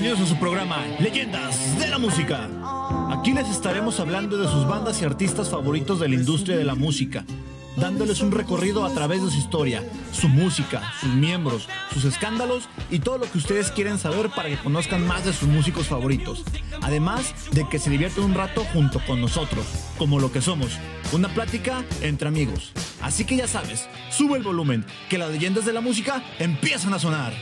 Bienvenidos a su programa Leyendas de la Música. Aquí les estaremos hablando de sus bandas y artistas favoritos de la industria de la música, dándoles un recorrido a través de su historia, su música, sus miembros, sus escándalos y todo lo que ustedes quieren saber para que conozcan más de sus músicos favoritos. Además de que se diviertan un rato junto con nosotros, como lo que somos, una plática entre amigos. Así que ya sabes, sube el volumen, que las leyendas de la música empiezan a sonar.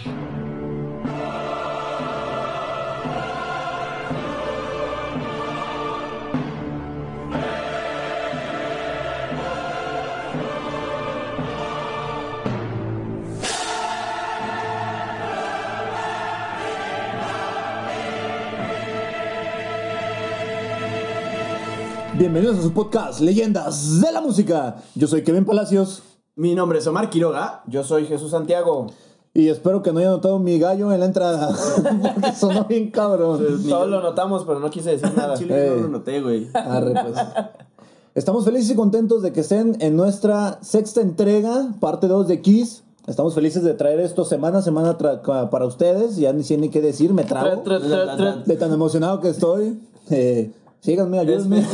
Bienvenidos a su podcast Leyendas de la Música. Yo soy Kevin Palacios Mi nombre es Omar Quiroga. Yo soy Jesús Santiago. y espero que no haya notado mi gallo en la entrada. Porque sonó bien cabrón. Todos lo notamos, pero no quise decir nada. Chile Eh. no lo noté, güey. Arre, pues. Estamos felices y contentos de que estén en nuestra sexta entrega, parte 2 de Kiss. Estamos felices de traer esto semana a semana para ustedes. Ya ni sé ni qué decir, me trago. De tan emocionado que estoy. Eh, síganme, ayúdenme.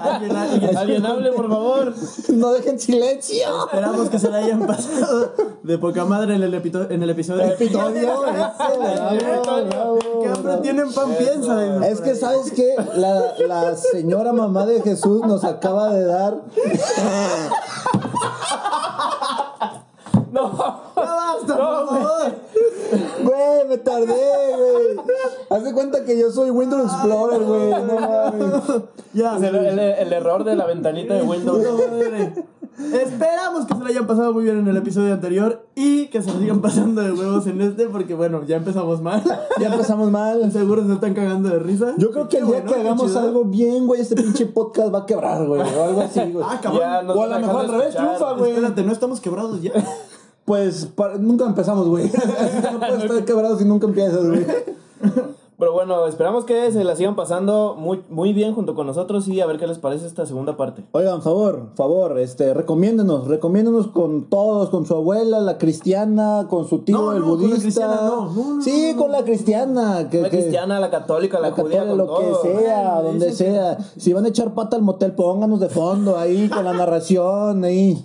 Alguien- alguien- Alguien hable, por favor. no dejen silencio. Esperamos que se la hayan pasado de poca madre en el, en el episodio. Episodio, bravo. tienen pan piensa. Es que. ¿sabes qué? La, la señora mamá de Jesús nos acaba de dar. No. ¡Ya basta, por favor! Güey, me tardé, güey. Haz de cuenta que yo soy Windows Explorer, güey. No mames. Ya, el, el- el error de la ventanita de Windows. Esperamos que se la hayan pasado muy bien en el episodio anterior y que se la sigan pasando de huevos en este porque bueno, ya empezamos mal. Ya empezamos mal. Seguro se están cagando de risa. Yo creo que el día bueno, que hagamos chido. algo bien, güey, este pinche podcast va a quebrar, güey. O algo así, güey. Ah, cabrón. Ya O a lo mejor al revés, triunfa, güey. Espérate, no estamos quebrados ya. Pues nunca empezamos, güey. no puedes estar quebrado si nunca empiezas, güey. Pero bueno, esperamos que se la sigan pasando muy, muy bien junto con nosotros y a ver qué les parece esta segunda parte. Oigan, favor, favor, este, recomiéndenos, recomiéndenos con todos, con su abuela, la cristiana, con su tío, No, el no, con la budista. cristiana, no, no, sí, con la cristiana. Que, La que- cristiana, la católica, la, la judía, católica, con lo todo. que sea, donde que- sea. Si van a echar pata al motel, pónganos de fondo ahí, con la narración ahí.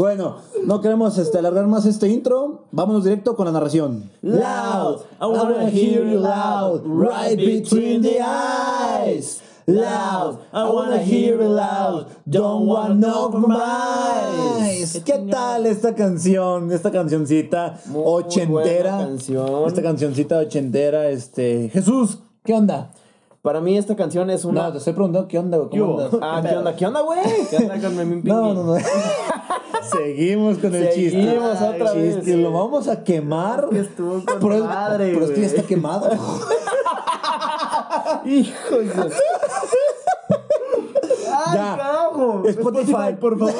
Bueno, no queremos este, alargar más este intro. Vámonos directo con la narración. Loud, I wanna hear you loud, right between the eyes. Loud, I wanna hear you loud, don't wanna know compromise. ¿Qué tal esta canción? Esta cancioncita Muy ochentera. buena canción. Esta cancioncita ochentera, este. Jesús, ¿qué onda? Para mí esta canción es una... No, te estoy preguntando qué onda, güey. ¿Cómo andas? Ah, ¿qué onda? ¿Qué onda, güey? ¿Qué onda con Memín No, no, no. Seguimos con el chiste. Seguimos otra Chiste, vez. Lo vamos a quemar. Estuvo con pero, es- madre, pero es que ya está quemado. Hijo de... ¡Ay, Ya. carajo! Spotify, por favor.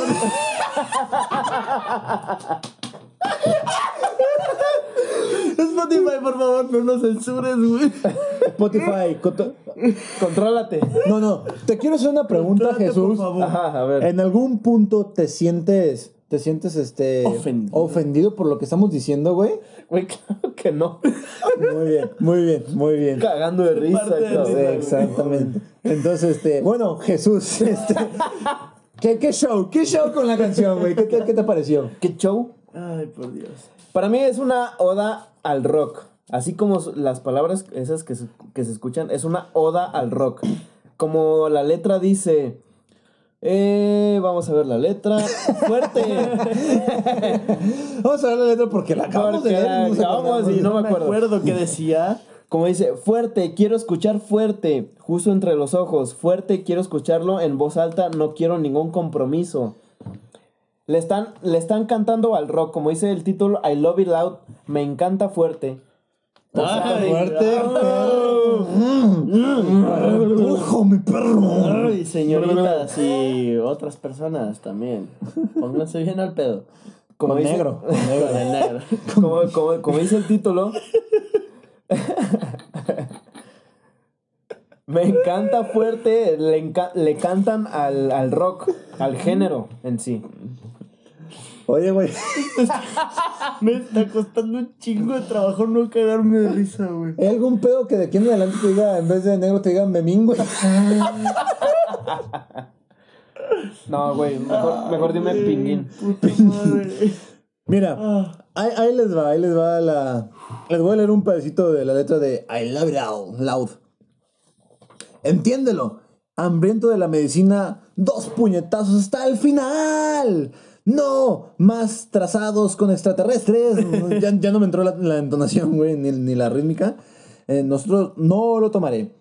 Spotify, por favor, no nos censures, güey. Spotify. coto- Contrólate. No, no. Te quiero hacer una pregunta, Jesús. por favor. Ajá, a ver. ¿En algún punto te sientes, te sientes, este, Ofendido. ofendido por lo que estamos diciendo, güey? Güey, claro que no. Muy bien, muy bien, muy bien. Cagando de risa. Sí, exactamente. Entonces, este, bueno, Jesús, este, ¿qué, qué show? ¿Qué show con la canción, güey? ¿Qué, te- qué te pareció? ¿Qué show? Ay, por Dios. Para mí es una oda al rock. Así como las palabras esas que se, que se escuchan, es una oda al rock. Como la letra dice... Eh, vamos a ver la letra. Fuerte. Vamos a ver la letra porque la acabamos de leer. nos acabamos y no me Me acuerdo. acuerdo que decía. Como dice, fuerte, quiero escuchar fuerte, justo entre los ojos. Fuerte, quiero escucharlo en voz alta, no quiero ningún compromiso. Le están, le están cantando al rock, como dice el título, I love it loud, me encanta fuerte. Ay, fuerte, perro. Mm. Ojo, mi perro. Ay, señoritas y otras personas también. Pónganse bien al pedo. Como Con dice- negro, con negro. Con el negro. Como, como- como dice el título. Me encanta fuerte, le, enca- le cantan al, al rock, al género en sí. Oye, güey. Me está costando un chingo de trabajo no cagarme de risa, güey. ¿Hay algún pedo que de aquí en adelante te diga, en vez de negro, te diga memín, güey? No, güey, mejor, mejor dime pinguín. Puta madre. Mira, Ah. ahí, ahí les va, ahí les va la... Les voy a leer un pedacito de la letra de I love it all, loud. Entiéndelo. Hambriento de la medicina, dos puñetazos hasta el final. No, más trazados con extraterrestres. ya, ya no me entró la, la entonación, güey, ni, ni la rítmica. Eh, nosotros no lo tomaré.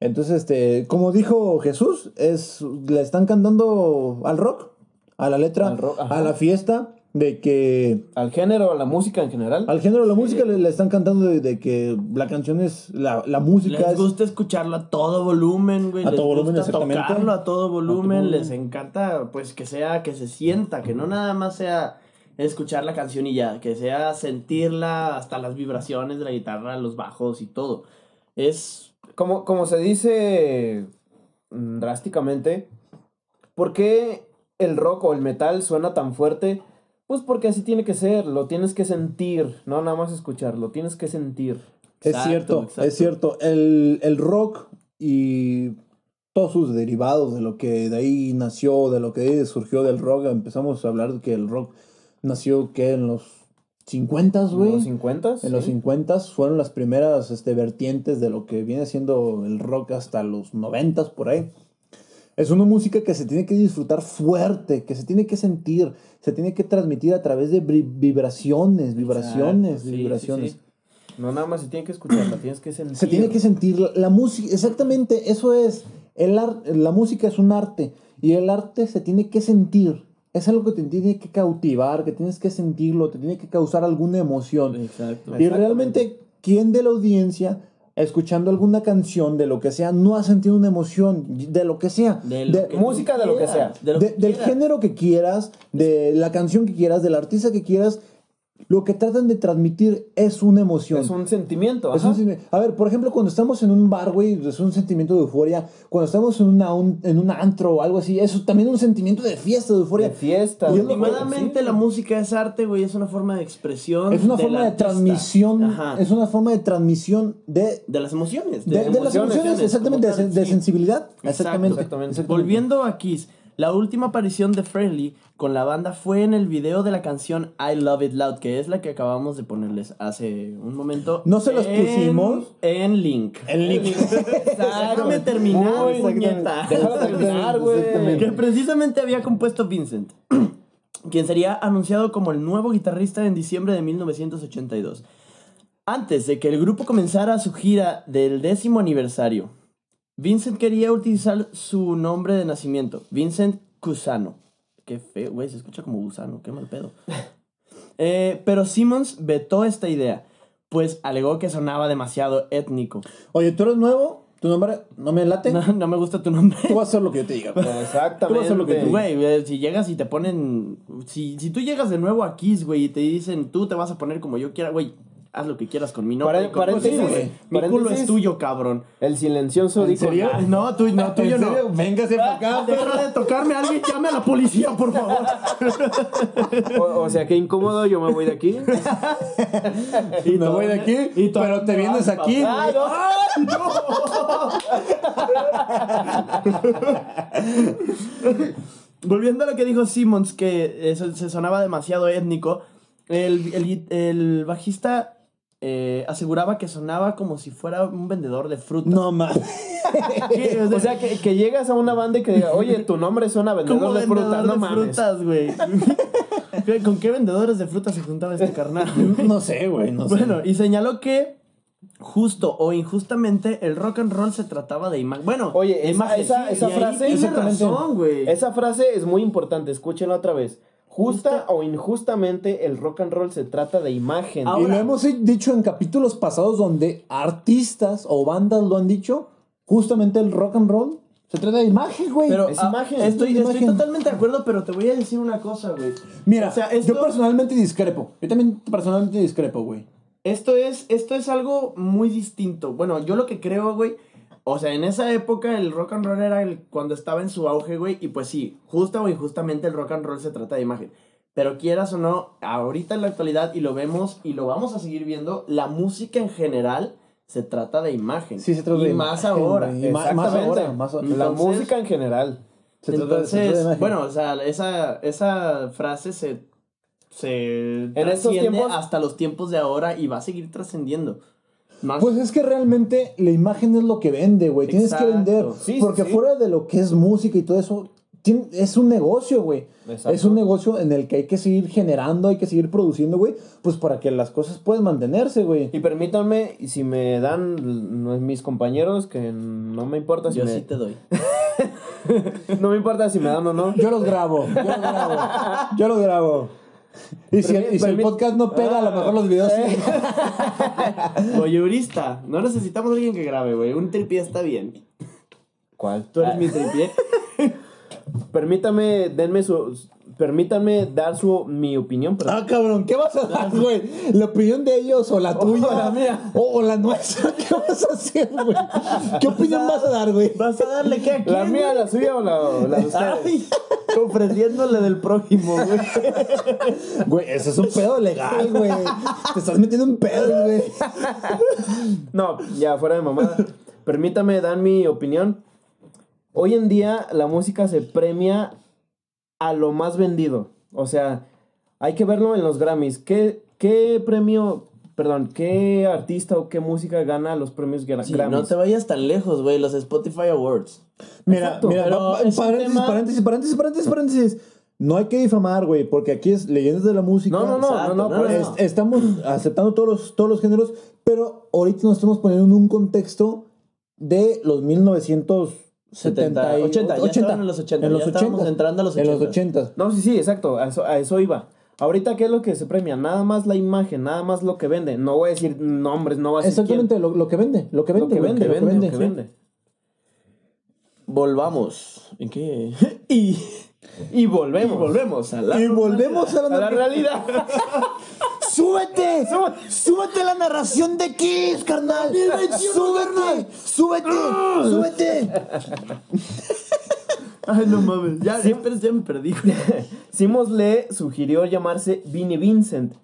Entonces, este, como dijo Jesús, es, le están cantando al rock, a la letra, rock, a la fiesta, de que Al género, a la música en general. al género de la música le, le están cantando de, de que la canción es, la, la música Les es... gusta escucharlo a todo volumen, güey. A les todo volumen, gusta exactamente. tocarlo a todo volumen. Les encanta, pues, que sea, que se sienta, que no nada más sea escuchar la canción y ya, que sea sentirla hasta las vibraciones de la guitarra, los bajos y todo. Es Como, como se dice mm, drásticamente, ¿por qué el rock o el metal suena tan fuerte? Pues porque así tiene que ser, lo tienes que sentir, no nada más escuchar, lo tienes que sentir. Es cierto, exacto. es cierto. El, el rock y todos sus derivados de lo que de ahí nació, de lo que de ahí surgió del rock, empezamos a hablar de que el rock nació que en los 50, ¿En güey. los 50? En los 50 fueron las primeras este, vertientes de lo que viene siendo el rock hasta los 90 por ahí. Es una música que se tiene que disfrutar fuerte, que se tiene que sentir, se tiene que transmitir a través de vibraciones, vibraciones, Exacto, sí, vibraciones. sí, sí. No nada más se tiene que escuchar, la tienes que sentir. Se tiene que sentir la, la música, exactamente, eso es. El ar- la música es un arte y el arte se tiene que sentir. Es algo que te tiene que cautivar, que tienes que sentirlo, te tiene que causar alguna emoción. Exacto. Y realmente, ¿quién de la audiencia, escuchando alguna canción de lo que sea, no ha sentido una emoción de lo que sea? De lo De- que música de lo que sea. de lo de- que del género que quieras, de la canción que quieras, del artista que quieras, lo que tratan de transmitir es una emoción. Es un sentimiento. Es un a ver, por ejemplo, cuando estamos en un bar, güey, es un sentimiento de euforia. Cuando estamos en, una, un, en un antro o algo así, eso también es un sentimiento de fiesta, de euforia. de fiesta. Es Últimamente Sí. la música es arte, güey, es una forma de expresión. Es una forma de artista. transmisión, Ajá. es una forma de transmisión de, De las emociones. de, de las emociones, exactamente, de, sí. sensibilidad. Exactamente. exactamente. Volviendo a Kiss, la última aparición de Frehley con la banda fue en el video de la canción I Love It Loud, que es la que acabamos de ponerles hace un momento. No se los en- pusimos. En link. El link. Déjame terminar, puñeta. Terminar, güey. Que precisamente había compuesto Vincent, quien sería anunciado como el nuevo guitarrista en diciembre de 1982. Antes de que el grupo comenzara su gira del décimo aniversario, Vincent quería utilizar su nombre de nacimiento, Vincent Cusano. Qué feo, güey, se escucha como gusano, qué mal pedo. Eh, pero Simmons vetó esta idea, pues alegó que sonaba demasiado étnico. Oye, tú eres nuevo, tu nombre no me late. No, no me gusta tu nombre. Tú vas a hacer lo que yo te diga. Exactamente. Tú vas a hacer lo que tú Güey, si llegas y te ponen. Si, si tú llegas de nuevo a Kiss, güey, y te dicen, tú te vas a poner como yo quiera, güey, haz lo que quieras con mi nombre. Sí, güey. Mi culo es tuyo, cabrón. El silencioso dijo. serio? Ah, No, tú, no, tuyo ¿En no. serio? Véngase para acá. Deja de tocarme, alguien llame a la policía, por favor. O, o sea, qué incómodo, yo me voy de aquí. Y me voy de aquí, y tú- pero te vienes aquí. ¡Ay, no! Volviendo a lo que dijo Simmons, que eso se sonaba demasiado étnico, el, el- el bajista eh, aseguraba que sonaba como si fuera un vendedor de frutas. No. ¿Qué? O sea, que, que llegas a una banda y que diga, oye, tu nombre suena vendedor de fruta. No de mames. frutas, güey. ¿Con qué vendedores de frutas se juntaba este carnal? No sé, güey, no sé. Bueno, y señaló que justo o injustamente el rock and roll se trataba de imagen. Bueno, Oye, esa- imagen, esa- sí, esa y ahí frase- razón. Esa frase es muy importante, escúchenla otra vez. Justa o injustamente, el rock and roll se trata de imagen. Ahora- y lo hemos dicho en capítulos pasados donde artistas o bandas lo han dicho. Justamente el rock and roll se trata de imagen, güey. Pero Es ah, imagen, Estoy, es estoy imagen. totalmente de acuerdo, pero te voy a decir una cosa, güey. Mira, o sea, esto- yo personalmente discrepo. Yo también personalmente discrepo, güey. Esto es, esto es algo muy distinto. Bueno, yo lo que creo, güey. O sea, en esa época el rock and roll era el, cuando estaba en su auge, güey. Y pues sí, justa o injustamente el rock and roll se trata de imagen. Pero quieras o no, ahorita en la actualidad, y lo vemos y lo vamos a seguir viendo, la música en general se trata de imagen. Sí, se trata y de más imagen, ahora. Y más- ahora, más ahora. La Entonces- música en general. Se trata de- se trata de Entonces, bueno, o sea, esa, esa frase se, se En estos tiempos- hasta los tiempos de ahora y va a seguir trascendiendo. Más, Pues es que realmente la imagen es lo que vende, güey. Tienes que vender. Sí, porque sí. fuera de lo que es música y todo eso, es un negocio, güey. Exacto. Es un negocio en el que hay que seguir generando, hay que seguir produciendo, güey. Pues para que las cosas puedan mantenerse, güey. Y permítanme, y si me dan no, mis compañeros, que no me importa si yo me, sí te doy. no me importa si me dan o no. Yo los grabo, yo los grabo. Yo los grabo. Y si, Permi- y si el podcast no pega, a lo mejor los videos sí. Voyeurista. No necesitamos a alguien que grabe, güey. Un tripié está bien. ¿Cuál? Tú eres mi tripié. Permítame, denme su, permítanme dar su mi opinión, pero Ah, cabrón, ¿qué vas a dar, güey? ¿La opinión de ellos o la tuya? la mía. O, o la nuestra. ¿Qué vas a hacer, güey? ¿Qué opinión vas a dar, güey? ¿Vas a darle qué a quién? la mía, la suya o la, o la de ustedes. Ofreciéndole del prójimo, güey. Güey, eso es un pedo legal, güey. Te estás metiendo en pedo, güey. No, ya fuera de mamada. Permítame dar mi opinión. Hoy en día la música se premia a lo más vendido. O sea, hay que verlo en los Grammys. ¿Qué, qué premio, perdón, qué artista o qué música gana los premios gra- Sí, Grammys? no te vayas tan lejos, güey. Los Spotify Awards. Mira, Exacto, mira, un paréntesis, tema- paréntesis, paréntesis, paréntesis, paréntesis. No hay que difamar, güey, porque aquí es leyendas de la música. No, no, no, Exacto, no, no, no, no. estamos aceptando todos los, todos los géneros, pero ahorita nos estamos poniendo en un contexto de los 1970 70, 80, ya estaban en los 80, En ya los estábamos 80, entrando a los En los 80. 80. No, sí, sí, exacto. A eso, a eso iba. Ahorita, ¿qué es lo que se premia? Nada más la imagen, nada más lo que vende. No voy a decir nombres, no voy a decir Exactamente, lo, lo que vende, lo que quién. vende, Lo que vende, lo que vende, vende, lo que sí. vende. Volvamos. ¿En qué? y, Y volvemos. y volvemos a la... Y volvemos a A la, la realidad. ¡Súbete! ¡Súbete la narración de Kiss, carnal! ¡Súbete! ¡Súbete! ¡Súbete! Ay, no mames. Ya, me perdí. güey. Simons le sugirió llamarse Vinnie Vincent.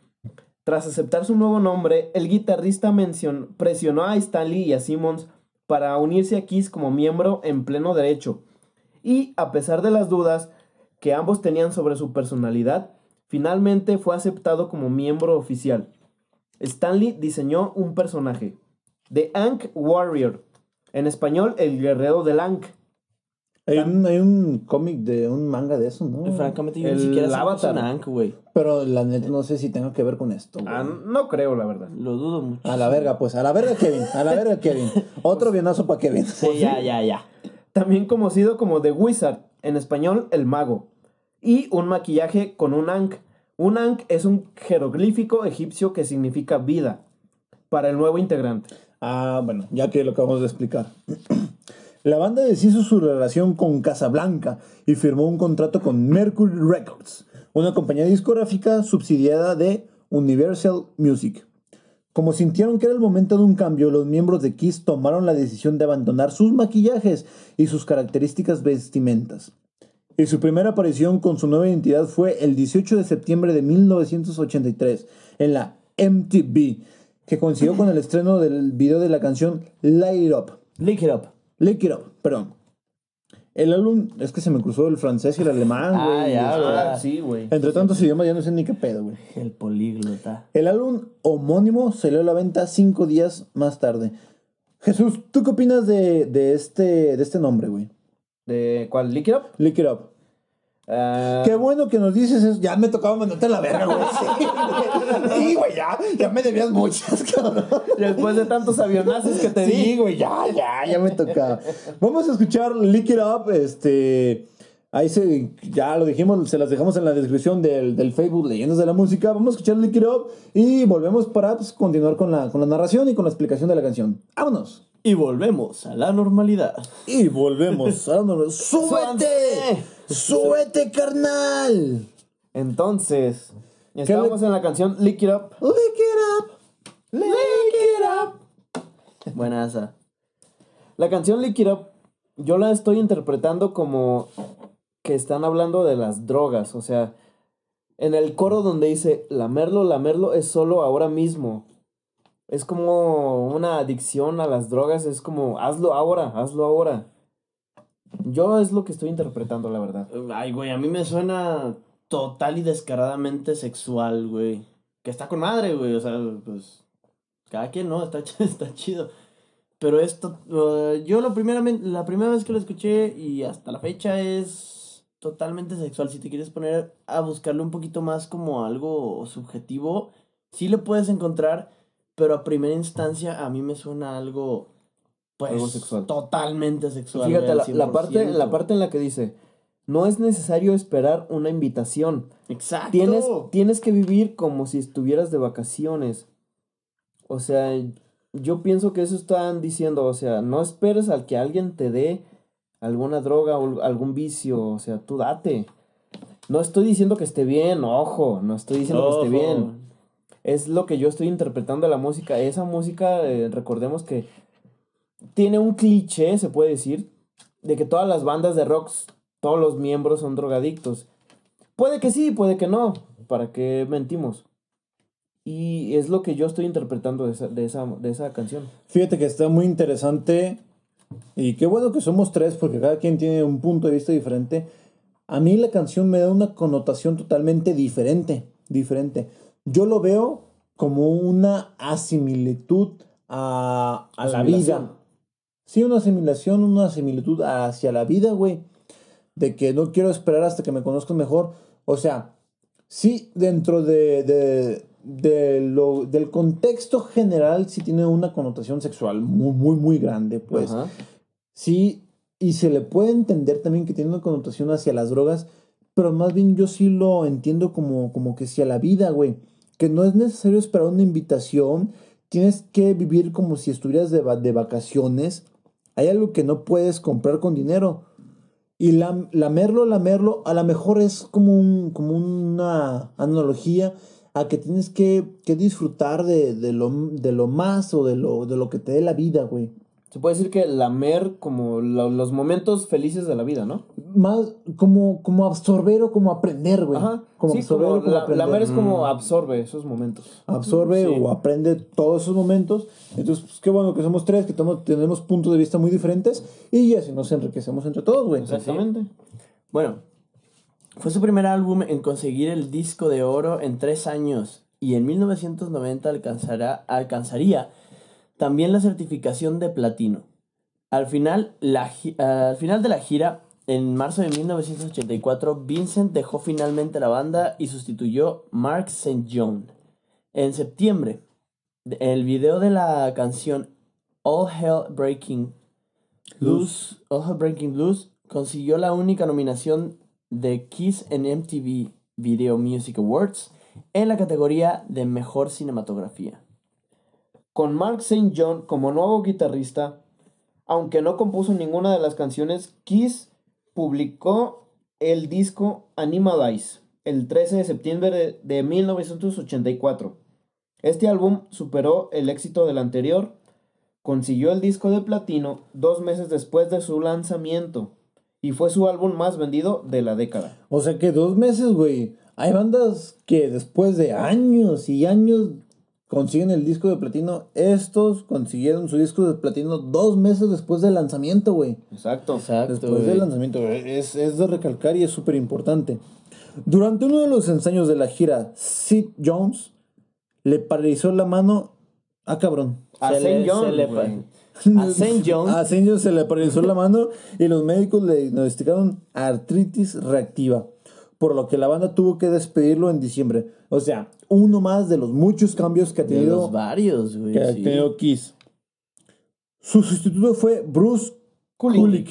Tras aceptar su nuevo nombre, el guitarrista presionó a Stanley y a Simmons para unirse a Kiss como miembro en pleno derecho. Y a pesar de las dudas que ambos tenían sobre su personalidad, finalmente fue aceptado como miembro oficial. Stanley diseñó un personaje, The Ankh Warrior, en español el guerrero del Ankh. Hay un, hay un cómic de un manga de eso, ¿no? Francamente, yo El ni siquiera sé un Ankh, güey. Pero la neta no sé si tenga que ver con esto. Ah, no creo, la verdad. Lo dudo mucho. A la verga, pues. A la verga, Kevin. A la verga, Kevin. Otro bienazo para Kevin. Sí, ya, ya, ya. también conocido como The Wizard, en español el mago, y un maquillaje con un ankh. Un ankh es un jeroglífico egipcio que significa vida para el nuevo integrante. Ah, bueno, ya que lo acabamos de explicar. La banda deshizo su relación con Casablanca y firmó un contrato con Mercury Records, una compañía discográfica subsidiada de Universal Music. Como sintieron que era el momento de un cambio, los miembros de Kiss tomaron la decisión de abandonar sus maquillajes y sus características vestimentas. Y su primera aparición con su nueva identidad fue el 18 de septiembre de 1983 en la MTV, que coincidió con el estreno del video de la canción Light It Up. Lick it up. Lick It Up, perdón. El álbum, es que se me cruzó el francés y el alemán, Ah, güey. ya, Este, güey. Ah, sí, güey. Entre tantos idiomas ya no sé ni qué pedo, güey. El políglota. El álbum homónimo salió a la venta cinco días más tarde. Jesús, ¿tú qué opinas de, de este, de este nombre, güey? ¿De cuál? ¿Lick It Up? Lick It Up. Ah, Qué bueno que nos dices eso. Ya me tocaba mandarte la verga, güey. Sí, güey, ya. Ya me debías muchas, cabrón. Después de tantos avionazos que te Sí, di. güey, ya, ya, ya me tocaba. Vamos a escuchar Lick It Up, este... Ahí se, ya lo dijimos, se las dejamos en la descripción del, del Facebook Leyendas de la Música. Vamos a escuchar Lick It Up y volvemos para pues, continuar con la, con la narración y con la explicación de la canción. ¡Vámonos! Y volvemos a la normalidad. Y volvemos. a la- ¡Súbete! ¡Súbete, carnal! Entonces, estamos en la canción Lick It Up. Lick It Up. Lick It Up. Buena esa. La canción Lick It Up, yo la estoy interpretando como que están hablando de las drogas. O sea, en el coro donde dice, lamerlo, lamerlo es solo ahora mismo. Es como una adicción a las drogas, es como, hazlo ahora, hazlo ahora. Yo es lo que estoy interpretando, la verdad. Ay, güey, a mí me suena total y descaradamente sexual, güey. Que está con madre, güey. O sea, pues. Cada quien, ¿no? Está, está chido. Pero esto. yo lo primeramente, la primera vez que lo escuché y hasta la fecha es totalmente sexual. Si te quieres poner a buscarlo un poquito más como algo subjetivo, sí lo puedes encontrar. Pero a primera instancia a mí me suena algo. Pues, Algo sexual. Totalmente sexual. Fíjate, la, parte, 100%. la parte en la que dice, no es necesario esperar una invitación. Exacto. Tienes, tienes que vivir como si estuvieras de vacaciones. O sea, yo pienso que eso están diciendo, o sea, no esperes al que alguien te dé alguna droga o algún vicio, o sea, tú date. No estoy diciendo que esté bien, ojo, no estoy diciendo que esté bien. Es lo que yo estoy interpretando de la música. Esa música, eh, recordemos que tiene un cliché, se puede decir, de que todas las bandas de rock, todos los miembros son drogadictos. Puede que sí, puede que no. ¿Para qué mentimos? Y es lo que yo estoy interpretando de esa, de esa, de esa canción. Fíjate que está muy interesante y qué bueno que somos tres porque cada quien tiene un punto de vista diferente. A mí la canción me da una connotación totalmente diferente, diferente. Yo lo veo como una asimilitud a, a la vida. Sí, una asimilación, una similitud hacia la vida, güey. De que no quiero esperar hasta que me conozcan mejor. O sea, sí, dentro de, de, de lo, del contexto general, sí tiene una connotación sexual muy, muy, muy grande, pues. Ajá. Sí, y se le puede entender también que tiene una connotación hacia las drogas, pero más bien yo sí lo entiendo como, como que hacia la vida, güey. Que no es necesario esperar una invitación, tienes que vivir como si estuvieras de, de vacaciones. Hay algo que no puedes comprar con dinero. Y lam- lamerlo, lamerlo, a lo mejor es como, un, como una analogía a que tienes que, que disfrutar de, de, lo, de lo más o de lo, de lo que te dé la vida, güey. Se puede decir que lamer como lo- los momentos felices de la vida, ¿no? más como, como absorber o como aprender, güey. Ajá. Como sí, absorber como o como la- aprender. lamer es como absorbe esos momentos. Absorbe Sí. o aprende todos esos momentos. Entonces, pues, qué bueno que somos tres, que tomo- tenemos puntos de vista muy diferentes y así nos enriquecemos entre todos, güey. Exactamente. Bueno, fue su primer álbum en conseguir el disco de oro en tres años y en 1990 alcanzará, alcanzaría también la certificación de platino. Al final, al final de la gira, en marzo de 1984, Vincent dejó finalmente la banda y sustituyó Mark St. John. En septiembre, el video de la canción All Hell Breaking Blues, All Hell Breaking Blues consiguió la única nominación de Kiss en MTV Video Music Awards en la categoría de Mejor Cinematografía. Con Mark St. John como nuevo guitarrista, aunque no compuso ninguna de las canciones, Kiss publicó el disco Animalize el 13 de septiembre de, de 1984. Este álbum superó el éxito del anterior, consiguió el disco de platino dos meses después de su lanzamiento y fue su álbum más vendido de la década. O sea que dos meses, güey. Hay bandas que después de años y años consiguen el disco de platino. Estos consiguieron su disco de platino dos meses después del lanzamiento, güey. Exacto. Exacto. Después del lanzamiento, es, es de recalcar y es súper importante. Durante uno de los ensayos de la gira, Sid Jones le paralizó la mano. Ah, cabrón. A Se le- St. John, se le güey. A St. John. A St. John se le paralizó la mano y los médicos le diagnosticaron artritis reactiva. Por lo que la banda tuvo que despedirlo en diciembre. O sea, uno más de los muchos cambios que ha De tenido, los varios, güey. que ha tenido Kiss. Su sustituto fue Bruce Kulick. Kulick,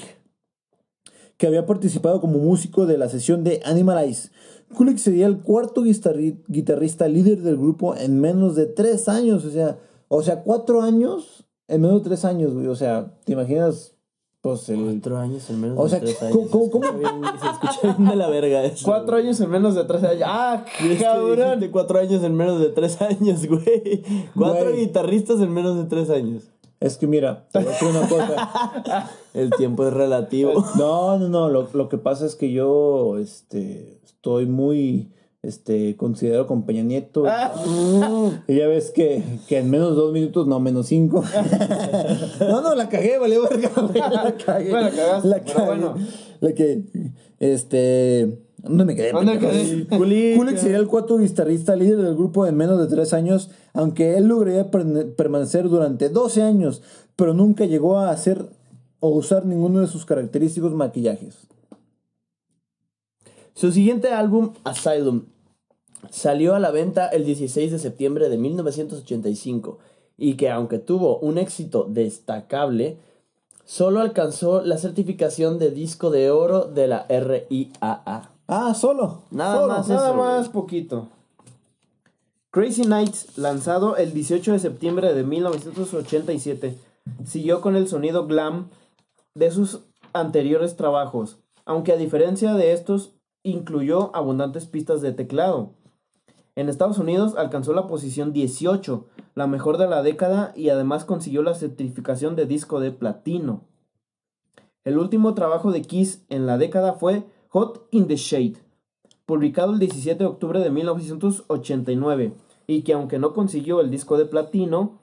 que había participado como músico de la sesión de Animalize. Kulick sería el cuarto guitarri- guitarrista líder del grupo en menos de tres años. O sea, o sea, cuatro años en menos de tres años, güey. O sea, ¿te imaginas? Pues el... Cuatro años en menos O de tres ¿cómo- años. cómo- bien- Se escucha bien de la verga eso. Cuatro años en menos de tres años. ¡Ah, cabrón! dijiste cuatro años en menos de tres años, güey. Cuatro Güey. guitarristas en menos de tres años. Es que mira, te voy a decir una cosa. El tiempo es relativo. No, no, no. Lo, lo que pasa es que yo este, estoy muy, este, considerado con Peña Nieto. Ah. Y ya ves que, que en menos de dos minutos, no, menos cinco. no, no, la cagué, valió verga, La cagué. Bueno, cagaste, La cagué. bueno. La que, este... ¿Dónde me quedé? ¿Dónde quedé? Kulik. Sería el cuarto guitarrista líder del grupo en menos de tres años, aunque él lograría permanecer durante 12 años, pero nunca llegó a hacer o usar ninguno de sus característicos maquillajes. Su siguiente álbum, Asylum, salió a la venta el 16 de septiembre de 1985 y que aunque tuvo un éxito destacable, solo alcanzó la certificación de disco de oro de la RIAA. Ah, solo. Nada solo. más. Nada eso, más poquito. Crazy Nights, lanzado el 18 de septiembre de 1987, siguió con el sonido glam de sus anteriores trabajos, aunque a diferencia de estos, incluyó abundantes pistas de teclado. En Estados Unidos alcanzó la posición 18, la mejor de la década, y además consiguió la certificación de disco de platino. El último trabajo de Kiss en la década fue Hot in the Shade, publicado el 17 de octubre de 1989, y que aunque no consiguió el disco de platino,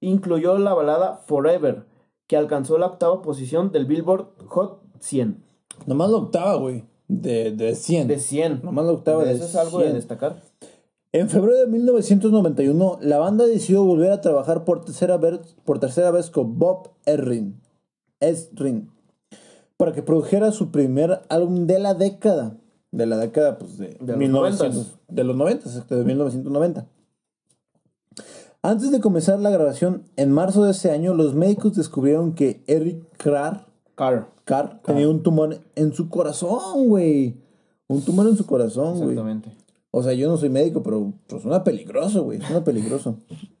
incluyó la balada Forever, que alcanzó la octava posición del Billboard Hot 100. Nomás la octava, güey. De, de 100. De 100. Nomás la octava de Eso es algo de 100. destacar. En febrero de 1991, la banda decidió volver a trabajar por tercera vez, por tercera vez con Bob Errin, Esrin, para que produjera su primer álbum de la década. De la década, pues, de, De los 1900, 90s. de los 90, exacto, de 1990. Antes de comenzar la grabación, en marzo de ese año, los médicos descubrieron que Eric Carr, Car. Carr tenía un tumor en su corazón, güey. Un tumor en su corazón, güey. Exactamente. O sea, yo no soy médico, pero pues, suena peligroso, güey. Suena peligroso.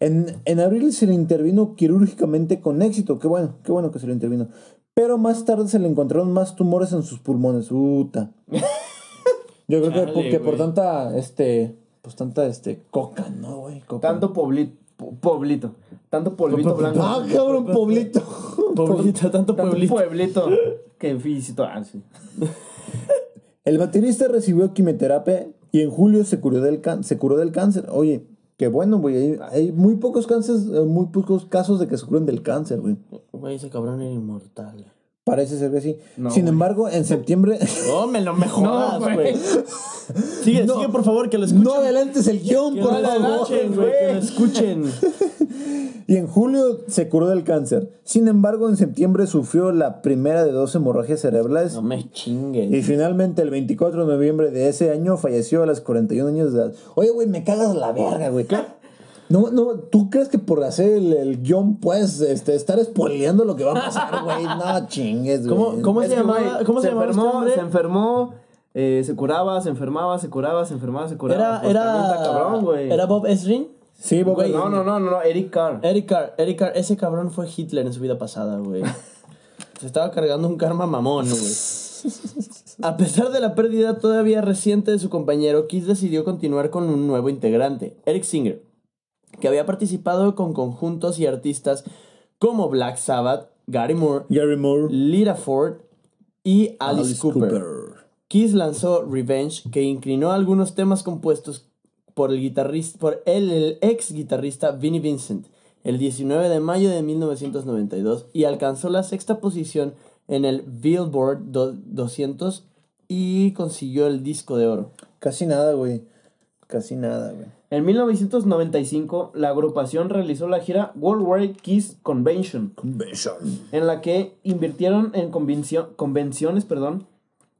En, en abril se le intervino quirúrgicamente con éxito. Qué bueno, qué bueno que se le intervino. Pero más tarde se le encontraron más tumores en sus pulmones. Puta. Yo creo que, porque por tanta, este, pues tanta, este, coca, ¿no, güey? Tanto poblito. Poblito. Tanto polvito blanco. Ah, cabrón, Poblito. Pueblito, tanto pueblito. pueblito. Que visito. Ah, sí. El baterista recibió quimioterapia y en julio se curó del, se curó del cáncer. Oye, qué bueno, güey. Hay, hay muy pocos cánceres, eh, muy pocos casos de que se curen del cáncer, güey. Güey, ese cabrón era inmortal. Parece ser que sí. No, Sin güey. embargo, en septiembre. No, me lo me jodas, güey. Sigue, No. sigue, por favor, que lo escuchen. no adelantes el guion, Que por lo favor. escuchen, güey, que lo escuchen. Y en julio se curó del cáncer. Sin embargo, en septiembre sufrió la primera de dos hemorragias cerebrales. No me chingues. Y finalmente, el 24 de noviembre de ese año, falleció a los 41 años de edad. Oye, güey, me cagas la verga, güey. No, no, ¿tú crees que por hacer el, el guion puedes este, estar spoileando lo que va a pasar, güey? No chingues, güey. ¿Cómo- cómo se que, llamaba? güey, ¿Cómo se llamaba este enfermó, hombre? Se enfermó, eh, se curaba, se enfermaba, se curaba, se enfermaba, se curaba. Era, Pues era, cabrón, güey. era Bob Esrin. Sí, Bob Güey, No, no, no, no, no, Eric Carr. Eric Carr, Eric Carr, ese cabrón fue Hitler en su vida pasada, güey. Se estaba cargando un karma mamón, güey. A pesar de la pérdida todavía reciente de su compañero, Kiss decidió continuar con un nuevo integrante, Eric Singer, que había participado con conjuntos y artistas como Black Sabbath, Gary Moore, Gary Moore. Lita Ford y Alice, Alice Cooper. Cooper. Kiss lanzó Revenge, que inclinó algunos temas compuestos por el guitarrista, por el, el ex guitarrista Vinnie Vincent, el 19 de mayo de 1992 y alcanzó la sexta posición en el Billboard do- 200 y consiguió el disco de oro. Casi nada, güey. Casi nada, güey. En 1995, la agrupación realizó la gira Worldwide Kiss Convention, Convention. en la que invirtieron en convencio- convenciones perdón,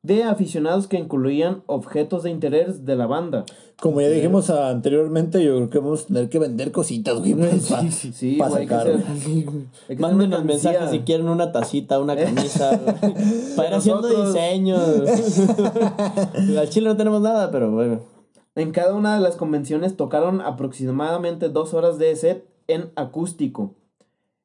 de aficionados que incluían objetos de interés de la banda. Como ya dijimos anteriormente, yo creo que vamos a tener que vender cositas, güey. para Sí, pa güey, hay que sacar, Mándenos mensajes si quieren una tacita, una camisa, güey, para ir haciendo diseños. Al chile no tenemos nada, pero bueno. En cada una de las convenciones tocaron aproximadamente dos horas de set en acústico.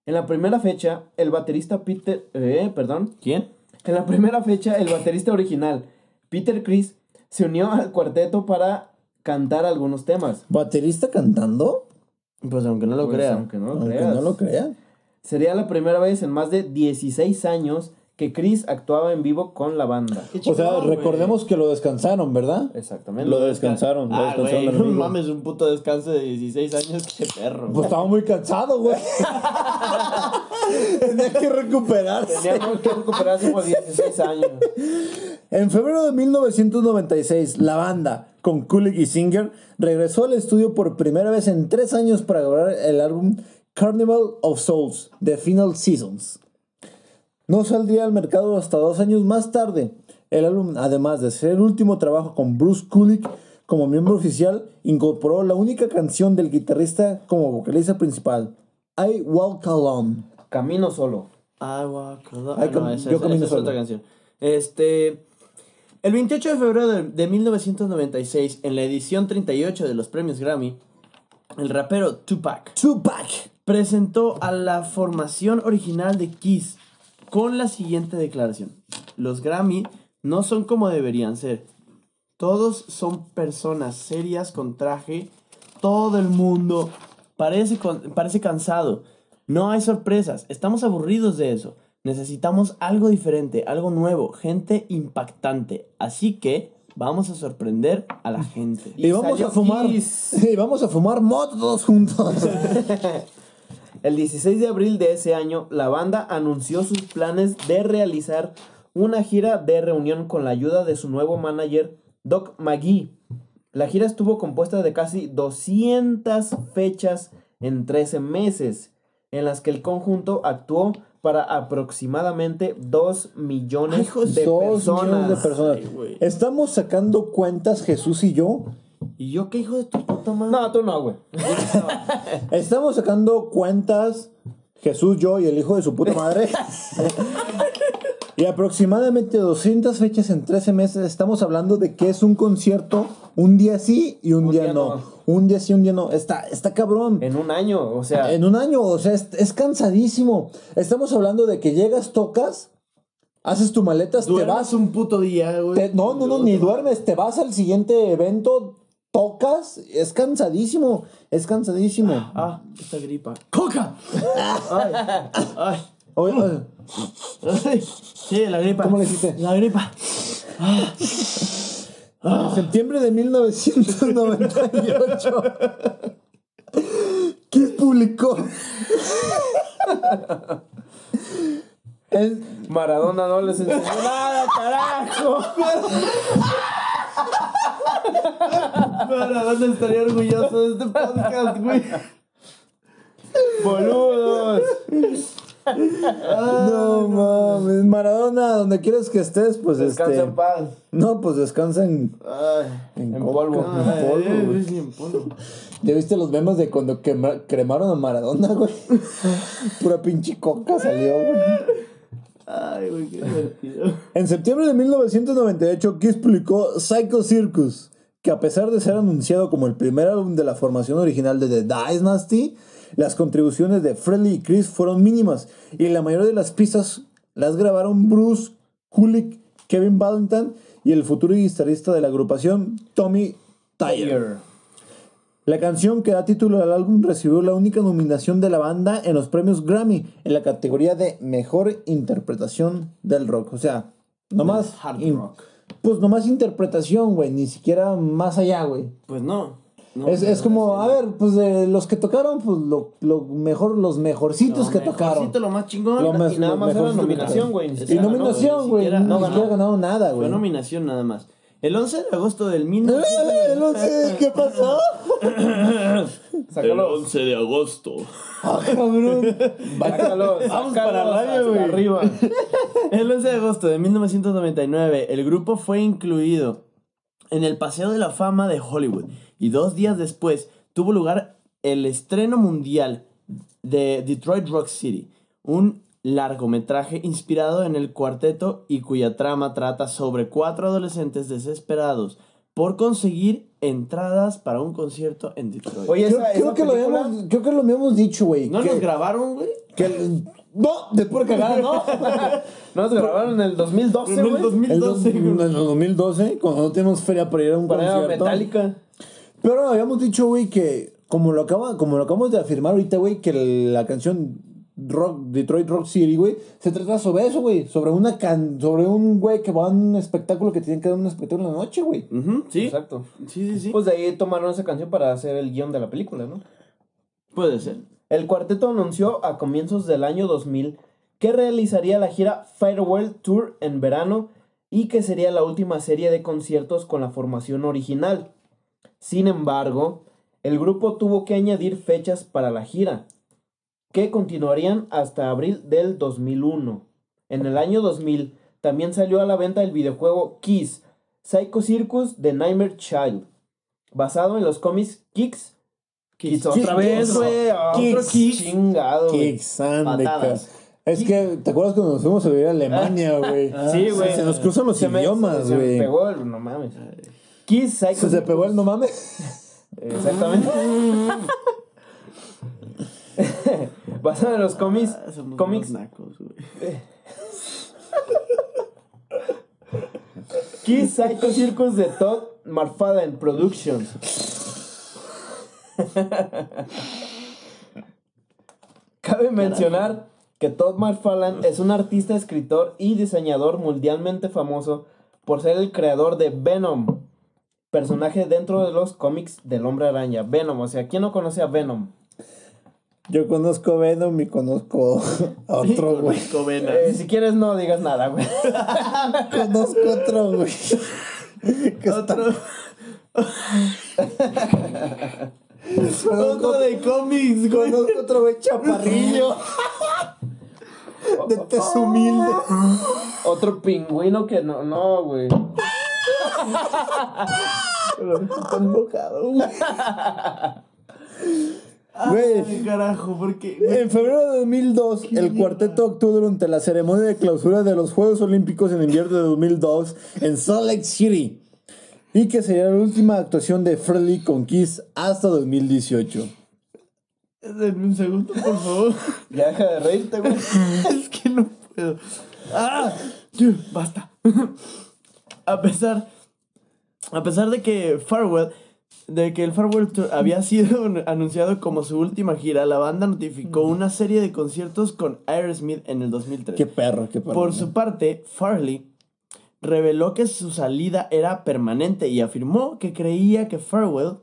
En la primera fecha, el baterista Peter... Eh, perdón. ¿Quién? En la primera fecha, el baterista original, Peter Chris, se unió al cuarteto para cantar algunos temas. ¿Baterista cantando? Pues aunque no lo Pues, crean. Aunque no lo Aunque creas. no lo crean. Sería la primera vez en más de 16 años que Chris actuaba en vivo con la banda. Qué O sea, recordemos que lo descansaron, ¿verdad? Exactamente. Lo descansaron, lo Ah, descansaron no mames, un puto descanso de 16 años, qué perro. Pues estaba muy cansado, güey. Tenía que recuperarse. Teníamos que recuperarse por 16 años. En febrero de 1996, la banda, con Kulik y Singer, regresó al estudio por primera vez en tres años para grabar el álbum Carnival of Souls, The Final Seasons. No saldría al mercado hasta dos años más tarde. El álbum, además de ser el último trabajo con Bruce Kulick como miembro oficial, incorporó la única canción del guitarrista como vocalista principal, I Walk Alone. Camino solo. I walk alone. Ay, Ah, no, cam- esa, yo esa- camino esa es solo. otra canción. Este. El 28 de febrero de, de 1996, en la edición 38 de los premios Grammy, el rapero Tupac Tupac. presentó a la formación original de Kiss con la siguiente declaración: Los Grammy no son como deberían ser. Todos son personas serias con traje. Todo el mundo parece, con- parece cansado. No hay sorpresas. Estamos aburridos de eso. Necesitamos algo diferente, algo nuevo, gente impactante. Así que vamos a sorprender a la gente. Y, vamos a fumar. Y vamos a fumar mot todos juntos. El 16 de abril de ese año, la banda anunció sus planes de realizar una gira de reunión con la ayuda de su nuevo manager, Doc McGee. La gira estuvo compuesta de casi 200 fechas en 13 meses, en las que el conjunto actuó para aproximadamente 2 millones Ay, hijos de Dos personas. millones de personas. Ay. Estamos sacando cuentas, Jesús y yo. ¿Y yo qué hijo de tu puta madre? No, tú no, güey. Estamos sacando cuentas, Jesús, yo y el hijo de su puta madre. y aproximadamente 200 fechas en 13 meses. Estamos hablando de que es un concierto un día sí y un, Un día, día no. no. Un día sí, un día no. Está, está cabrón. En un año, o sea, En un año, o sea, es, es cansadísimo. Estamos hablando de que llegas, tocas, haces tu maletas, te vas. un puto día, güey. te- no, no, no, ni duermes, te vas al siguiente evento, tocas, es cansadísimo, es cansadísimo. Ah, esta gripa. ¡Coca! Ay, ay, Oye, oye, ay. Sí, la gripa. ¿Cómo le hiciste? La gripa. En septiembre de 1998, Kiss publicó. El- Maradona no les enseñó nada, carajo. Maradona estaría orgulloso de este podcast, güey. Boludos. no mames, Maradona, donde quieras que estés, pues Descansa este. en paz. No, pues descansa en. Ay. En, En polvo. en polvo, Ay, güey. sí, en polvo. ¿Ya viste los memes de cuando quema- cremaron a Maradona, güey? Pura pinche coca salió, güey. Ay, güey, qué divertido. En septiembre de 1998, Kiss publicó Psycho Circus, que a pesar de ser anunciado como el primer álbum de la formación original de The Dynasty, las contribuciones de Freddie y Chris fueron mínimas y la mayoría de las pistas las grabaron Bruce Kulick, Kevin Valentine y el futuro guitarrista de la agrupación Tommy Tyler. La canción que da título al álbum recibió la única nominación de la banda en los premios Grammy en la categoría de Mejor Interpretación del Rock. O sea, nomás... Hard rock. Pues nomás interpretación, güey, ni siquiera más allá, güey. Pues no. no es, es como, no, a ver, pues de los que tocaron, pues lo, lo mejor, los mejorcitos que mejorcito, tocaron. lo más chingón. Lo más- Y nada lo más era nominación, güey. Y nominación, güey, siquiera- ni no siquiera ganado nada, Fue güey. nominación nada más. El 11 de agosto del Eh, 1900. ¿Qué pasó? Sácalo. de agosto. Ah, cabrón. Sácalo. Vamos para radio, hasta güey. arriba. El 11 de agosto de 1999, el grupo fue incluido en el Paseo de la Fama de Hollywood y dos días después tuvo lugar el estreno mundial de Detroit Rock City, un largometraje inspirado en el cuarteto y cuya trama trata sobre cuatro adolescentes desesperados por conseguir entradas para un concierto en Detroit. Oye, Creo, esa, creo esa que lo película- habíamos, creo que lo habíamos dicho, güey. ¿No que, nos grabaron, güey? que- no, de pura cagada, no. Nos grabaron en el 2012, En el güey. 2012, En güey. el 2012, cuando no tenemos feria para ir a un Para ir a concierto. Metallica. Pero habíamos dicho, güey, que como lo, acaba, como lo acabamos de afirmar ahorita, güey, que la canción Rock, Detroit Rock City, güey, se trata sobre eso, güey. Sobre una can sobre un güey que va a un espectáculo que tiene que dar un espectáculo en la noche, güey. Ujú, sí. Exacto. Sí, sí, sí. Pues de ahí tomaron esa canción para hacer el guion de la película, ¿no? Puede ser. El cuarteto anunció a comienzos del año 2000 que realizaría la gira Farewell Tour en verano y que sería la última serie de conciertos con la formación original. Sin embargo, el grupo tuvo que añadir fechas para la gira, que continuarían hasta abril del 2001. En el año 2000 también salió a la venta el videojuego Kiss, Psycho Circus de Nightmare Child, basado en los cómics Kicks. Kicks otra vez, güey. Otro Kicks. Chingado. Kicks, Es que, ¿te acuerdas cuando nos fuimos a vivir a Alemania, güey? Sí, güey. Se nos cruzan los Se idiomas, se güey. pegó el, no mames. Kiss Psycho Se te pegó el no mames. Exactamente. Basado en los cómics, Ah, somos cómics unos nacos, güey. Kiss Psycho Circus de Todd McFadden Productions. Cabe mencionar que Todd McFarlane es un artista, escritor y diseñador mundialmente famoso por ser el creador de Venom, personaje dentro de los cómics del Hombre Araña. Venom, o sea, ¿quién no conoce a Venom? Yo conozco Venom y conozco a otro, güey. Conozco. Eh, si quieres no digas nada, güey. Conozco otro, güey. Otro. Otro de cómics, güey. Conozco otro, güey, chaparrillo. De tez humilde. Otro pingüino que no, no, güey. Está enojado, güey. Güey. Ay, carajo, porque. En febrero de 2002, el cuarteto actuó durante la ceremonia de clausura de los Juegos Olímpicos en invierno de 2002 en Salt Lake City. Y que sería la última actuación de Freddie con Kiss hasta 2018. Denme un segundo, por favor. Ya deja de reírte, güey. es que no puedo. ¡Ah! Basta. a pesar. A pesar de que Farewell. De que el Farewell Tour había sido anunciado como su última gira, la banda notificó una serie de conciertos con Aerosmith en el 2003. Qué perro, qué perro. Por su parte, Farley reveló que su salida era permanente y afirmó que creía que Farewell,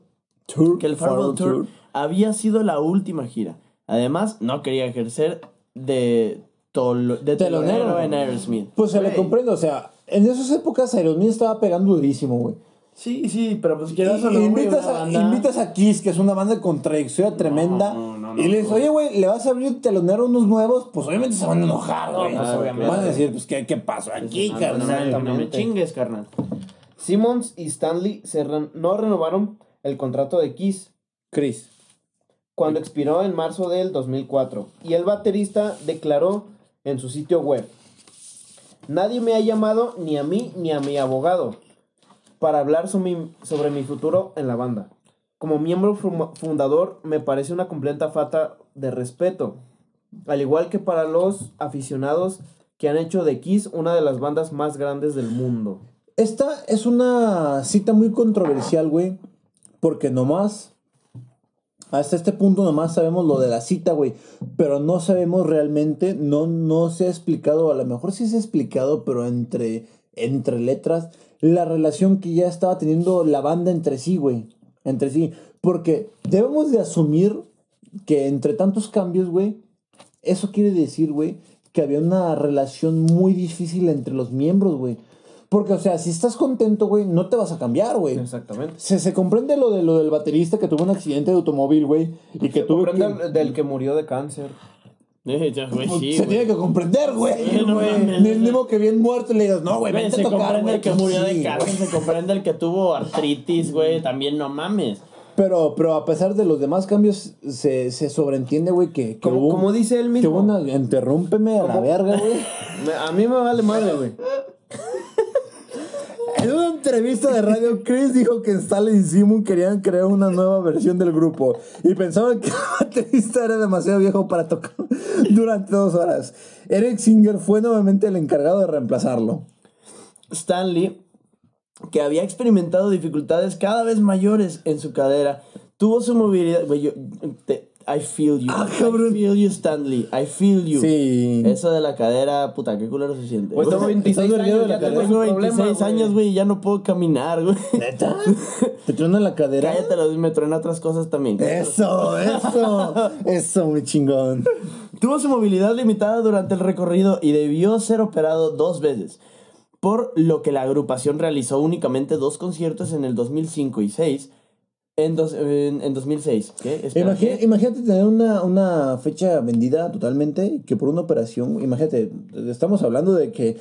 Tour, que el Farewell Tour, había sido la última gira. Además, no quería ejercer de, tol- de telonero Telonero. en Aerosmith. Pues se le comprendo, o sea, en esas épocas Aerosmith estaba pegando durísimo, güey. Sí, sí, pero pues quieras o no, invitas, a, invitas a Kiss, que es una banda con trayectoria tremenda, no, no, y le dices, no. oye, güey, ¿le vas a abrir telonero a unos nuevos? Pues obviamente se van a enojar, güey. pues, Ah, obviamente. Van a decir, pues, ¿qué, qué pasó aquí, Ah, no, carnal? no, no, no me chingues, carnal. Simmons y Stanley se re- no renovaron el contrato de Kiss Chris. cuando expiró en marzo del 2004 y el baterista declaró en su sitio web Nadie me ha llamado ni a mí ni a mi abogado para hablar sobre mi, sobre mi futuro en la banda. Como miembro fu- fundador me parece una completa falta de respeto, al igual que para los aficionados que han hecho de Kiss una de las bandas más grandes del mundo. Esta es una cita muy controversial, güey, porque nomás, hasta este punto nomás sabemos lo de la cita, güey, pero no sabemos realmente, no, no se ha explicado, a lo mejor sí se ha explicado, pero entre, entre letras, la relación que ya estaba teniendo la banda entre sí, güey, entre sí, porque debemos de asumir que entre tantos cambios, güey, eso quiere decir, güey, que había una relación muy difícil entre los miembros, güey. Porque, o sea, si estás contento, güey, no te vas a cambiar, güey. Exactamente. Se, se comprende lo, de, lo del baterista que tuvo un accidente de automóvil, güey. Y que tuvo que... Del que murió de cáncer. Eh, ya, güey, Pues, sí, se güey. tiene que comprender, güey. Sí, no güey. mismo que bien muerto le digas, no, güey, vente se a tocar, comprende güey. el que murió Sí, de cáncer, se comprende el que tuvo artritis, güey, también no mames. Pero, pero a pesar de los demás cambios, se, se sobreentiende, güey, que, que Como, hubo... como dice él que mismo. hubo una... Interrúmpeme a la verga, güey. A mí me vale madre, güey. En una entrevista de radio, Chris dijo que Stalin y Simon querían crear una nueva versión del grupo y pensaban que el baterista era demasiado viejo para tocar durante dos horas. Eric Singer fue nuevamente el encargado de reemplazarlo. Stanley, que había experimentado dificultades cada vez mayores en su cadera, tuvo su movilidad. I feel you. Ah, cabrón. I feel you, Stanley. I feel you. Sí. Eso de la cadera, puta, qué culero se siente. Pues tengo 26 ¿Estás vergueado años, de ya la tengo Tengo ese 26 problema, años, güey, ya no puedo caminar, güey. ¿Neta? ¿Te truena la cadera? Cállate, me truena otras cosas también. Eso, eso. Eso, muy chingón. Tuvo su movilidad limitada durante el recorrido y debió ser operado dos veces, por lo que la agrupación realizó únicamente dos conciertos en el 2005 y 6. En, dos- en, en 2006. ¿Qué? ¿qué? imagínate tener una, una fecha vendida totalmente que por una operación, imagínate, estamos hablando de que,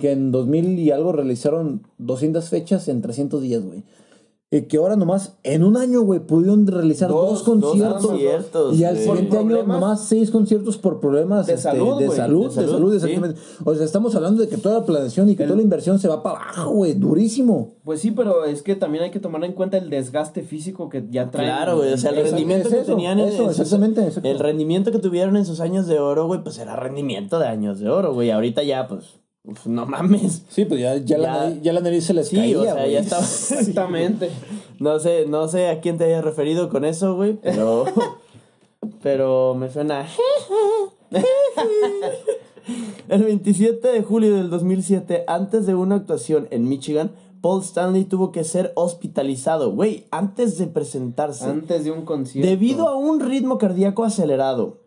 que en 2000 y algo realizaron 200 fechas en 300 días, güey. Y que ahora nomás en un año, güey, pudieron realizar dos, Dos- dos conciertos. conciertos, y al siguiente año nomás seis conciertos por problemas de este, salud, de, salud, De de salud, sí. exactamente. O sea, estamos hablando de que toda la planeación y que toda la inversión se va para abajo, güey, durísimo. Pues sí, pero es que también hay que tomar en cuenta el desgaste físico que ya traen. Claro, güey. O sea, el rendimiento es que tenían en- eso, exactamente, exacto. El rendimiento que tuvieron en sus años de oro, güey, pues era rendimiento de años de oro, güey. Ahorita ya, pues, uf, no mames. Sí, pues ya, ya, La, Ya- la nariz se les Sí, caía, o sea, ya estaba. Exactamente. No sé, no sé a quién te hayas referido con eso, güey, pero. pero me suena. El 27 de julio del 2007, antes de una actuación en Michigan, Paul Stanley tuvo que ser hospitalizado, güey, antes de presentarse. Antes de un concierto. Debido a un ritmo cardíaco acelerado.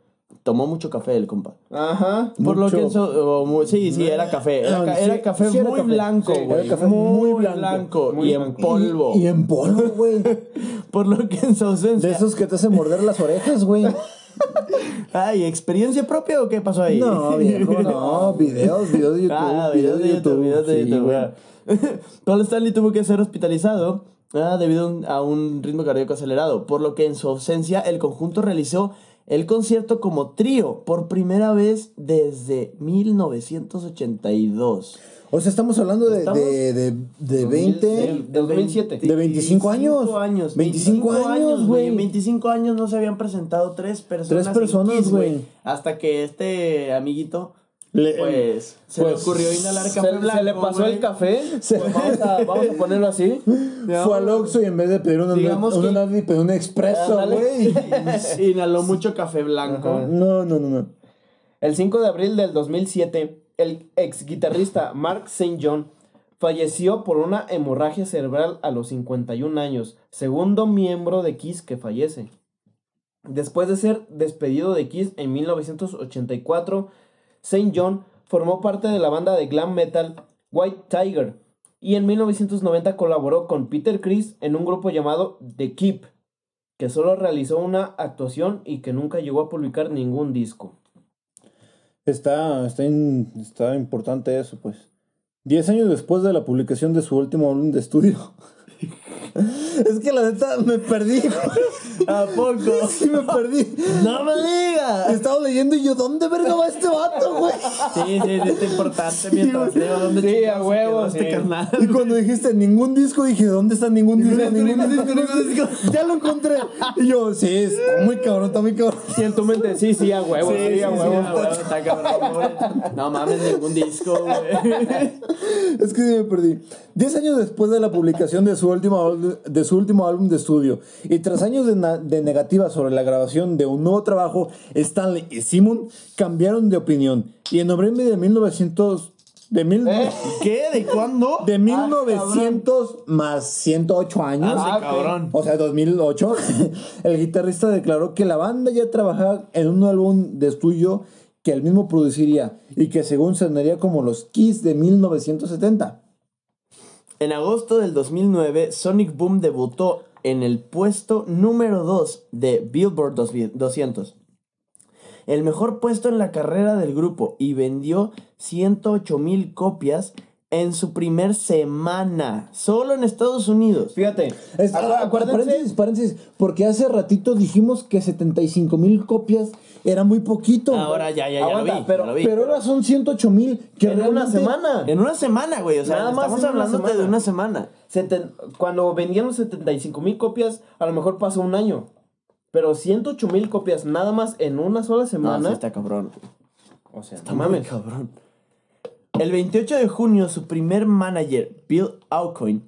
Tomó mucho café el compa. Ajá. Por lo que en su- o mu- sí, sí, era café. Era, No, ca- sí, era café sí era muy café. blanco, Sí, güey. era café muy blanco. Muy y en blanco. polvo. Y, y en polvo, güey. Por lo que en su ausencia. De esos que te hacen morder las orejas, güey. Ay, ¿experiencia propia o qué pasó ahí? No, viejo, no. Videos, videos de YouTube. Ah, videos de YouTube, videos de sí, YouTube. güey. Paul Stanley tuvo que ser hospitalizado ah, debido a un- a un ritmo cardíaco acelerado, por lo que en su ausencia el conjunto realizó el concierto como trío por primera vez desde 1982. O sea, estamos hablando de, Estamos- de, de, de 20. Del, del 2007. De 25 años. 25 años, güey. En 25 años no se habían presentado tres personas. Tres personas, güey. Hasta que este amiguito, Le- pues, se le pues, ocurrió inhalar café se blanco. le pasó güey. el café. Pues vamos, a, vamos a ponerlo así. Fue al Oxxo y en vez de pedir una, Digamos una que- un expreso, güey. Inhaló mucho café blanco. No, no, no, no. El 5 de abril del 2007, el ex guitarrista Mark St. John falleció por una hemorragia cerebral a los 51 años, segundo miembro de Kiss que fallece. Después de ser despedido de Kiss en 1984, St. John formó parte de la banda de glam metal White Tiger y en 1990 colaboró con Peter Criss en un grupo llamado The Keep, que solo realizó una actuación y que nunca llegó a publicar ningún disco. Está, está, está importante eso, pues. Diez años después de la publicación de su último álbum de estudio. es que la neta me perdí. ¿A poco? sí, me perdí. ¡No me digas! Estaba leyendo y yo, ¿dónde verga va este vato, güey? Sí, sí, sí, es importante mientras leo dónde Sí, a huevo, este sí. carnal. Y cuando dijiste ningún disco, dije, ¿dónde está ningún disco? Ningún disco, ningún disco. Ya lo encontré. Y yo, sí, está muy cabrón, está muy cabrón. Y en tu mente, sí, sí, a huevo, sí, Sí, sí, a sí, huevo. a huevo, está cabrón, pobre. No mames, ningún disco, güey. Es que sí me perdí. Diez años después de la publicación de su último, de su último álbum de estudio y tras años de, de negativas sobre la grabación de un nuevo trabajo, Stanley y Simon cambiaron de opinión. Y en noviembre de 1900... De, mil, ¿Qué? ¿De cuándo? de 1900 más 108 años. Ah, Ah, cabrón. O sea, 2008, el guitarrista declaró que la banda ya trabajaba en un álbum de estudio que él mismo produciría y que según sonaría como los Kiss de 1970. En agosto del 2009, Sonic Boom debutó en el puesto número 2 de Billboard 200. El mejor puesto en la carrera del grupo y vendió 108 mil copias en su primer semana, solo en Estados Unidos. Fíjate, Es- acu- acuérdense, paréntesis, paréntesis, porque hace ratito dijimos que 75 mil copias era muy poquito. Ahora ya, ya, ya Aguanta, lo vi. pero- ya lo vi. Pero ahora son 108 mil. Que en una semana. en una semana, güey. O sea, Nada más estamos hablando de una semana. Seten- cuando vendían los 75 mil copias, a lo mejor pasó un año. Pero 108 mil copias nada más en una sola No, semana. sí está cabrón. O sea, Está no mames. cabrón. El 28 de junio, su primer manager, Bill Aucoin,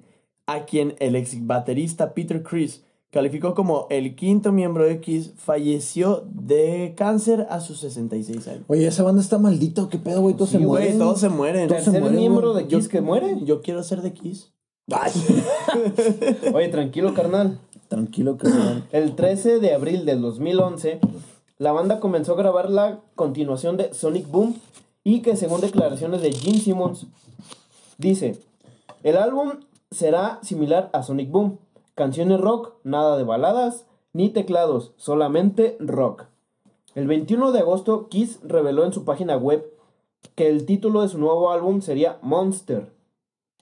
a quien el ex baterista Peter Chris calificó como el quinto miembro de Kiss, falleció de cáncer a sus 66 años. Oye, esa banda está maldita, ¿o ¿qué pedo, güey? Todos se güey, mueren. todos se mueren. Todos se ¿Tercer mueren, miembro güey. de Kiss que muere? Yo quiero ser de Kiss. Ay, Oye, tranquilo, carnal. tranquilo, carnal. El 13 de abril del 2011, la banda comenzó a grabar la continuación de Sonic Boom y que según declaraciones de Gene Simmons, dice, el álbum será similar a Sonic Boom, canciones rock, nada de baladas, ni teclados, solamente rock. El 21 de agosto, Kiss reveló en su página web que el título de su nuevo álbum sería Monster.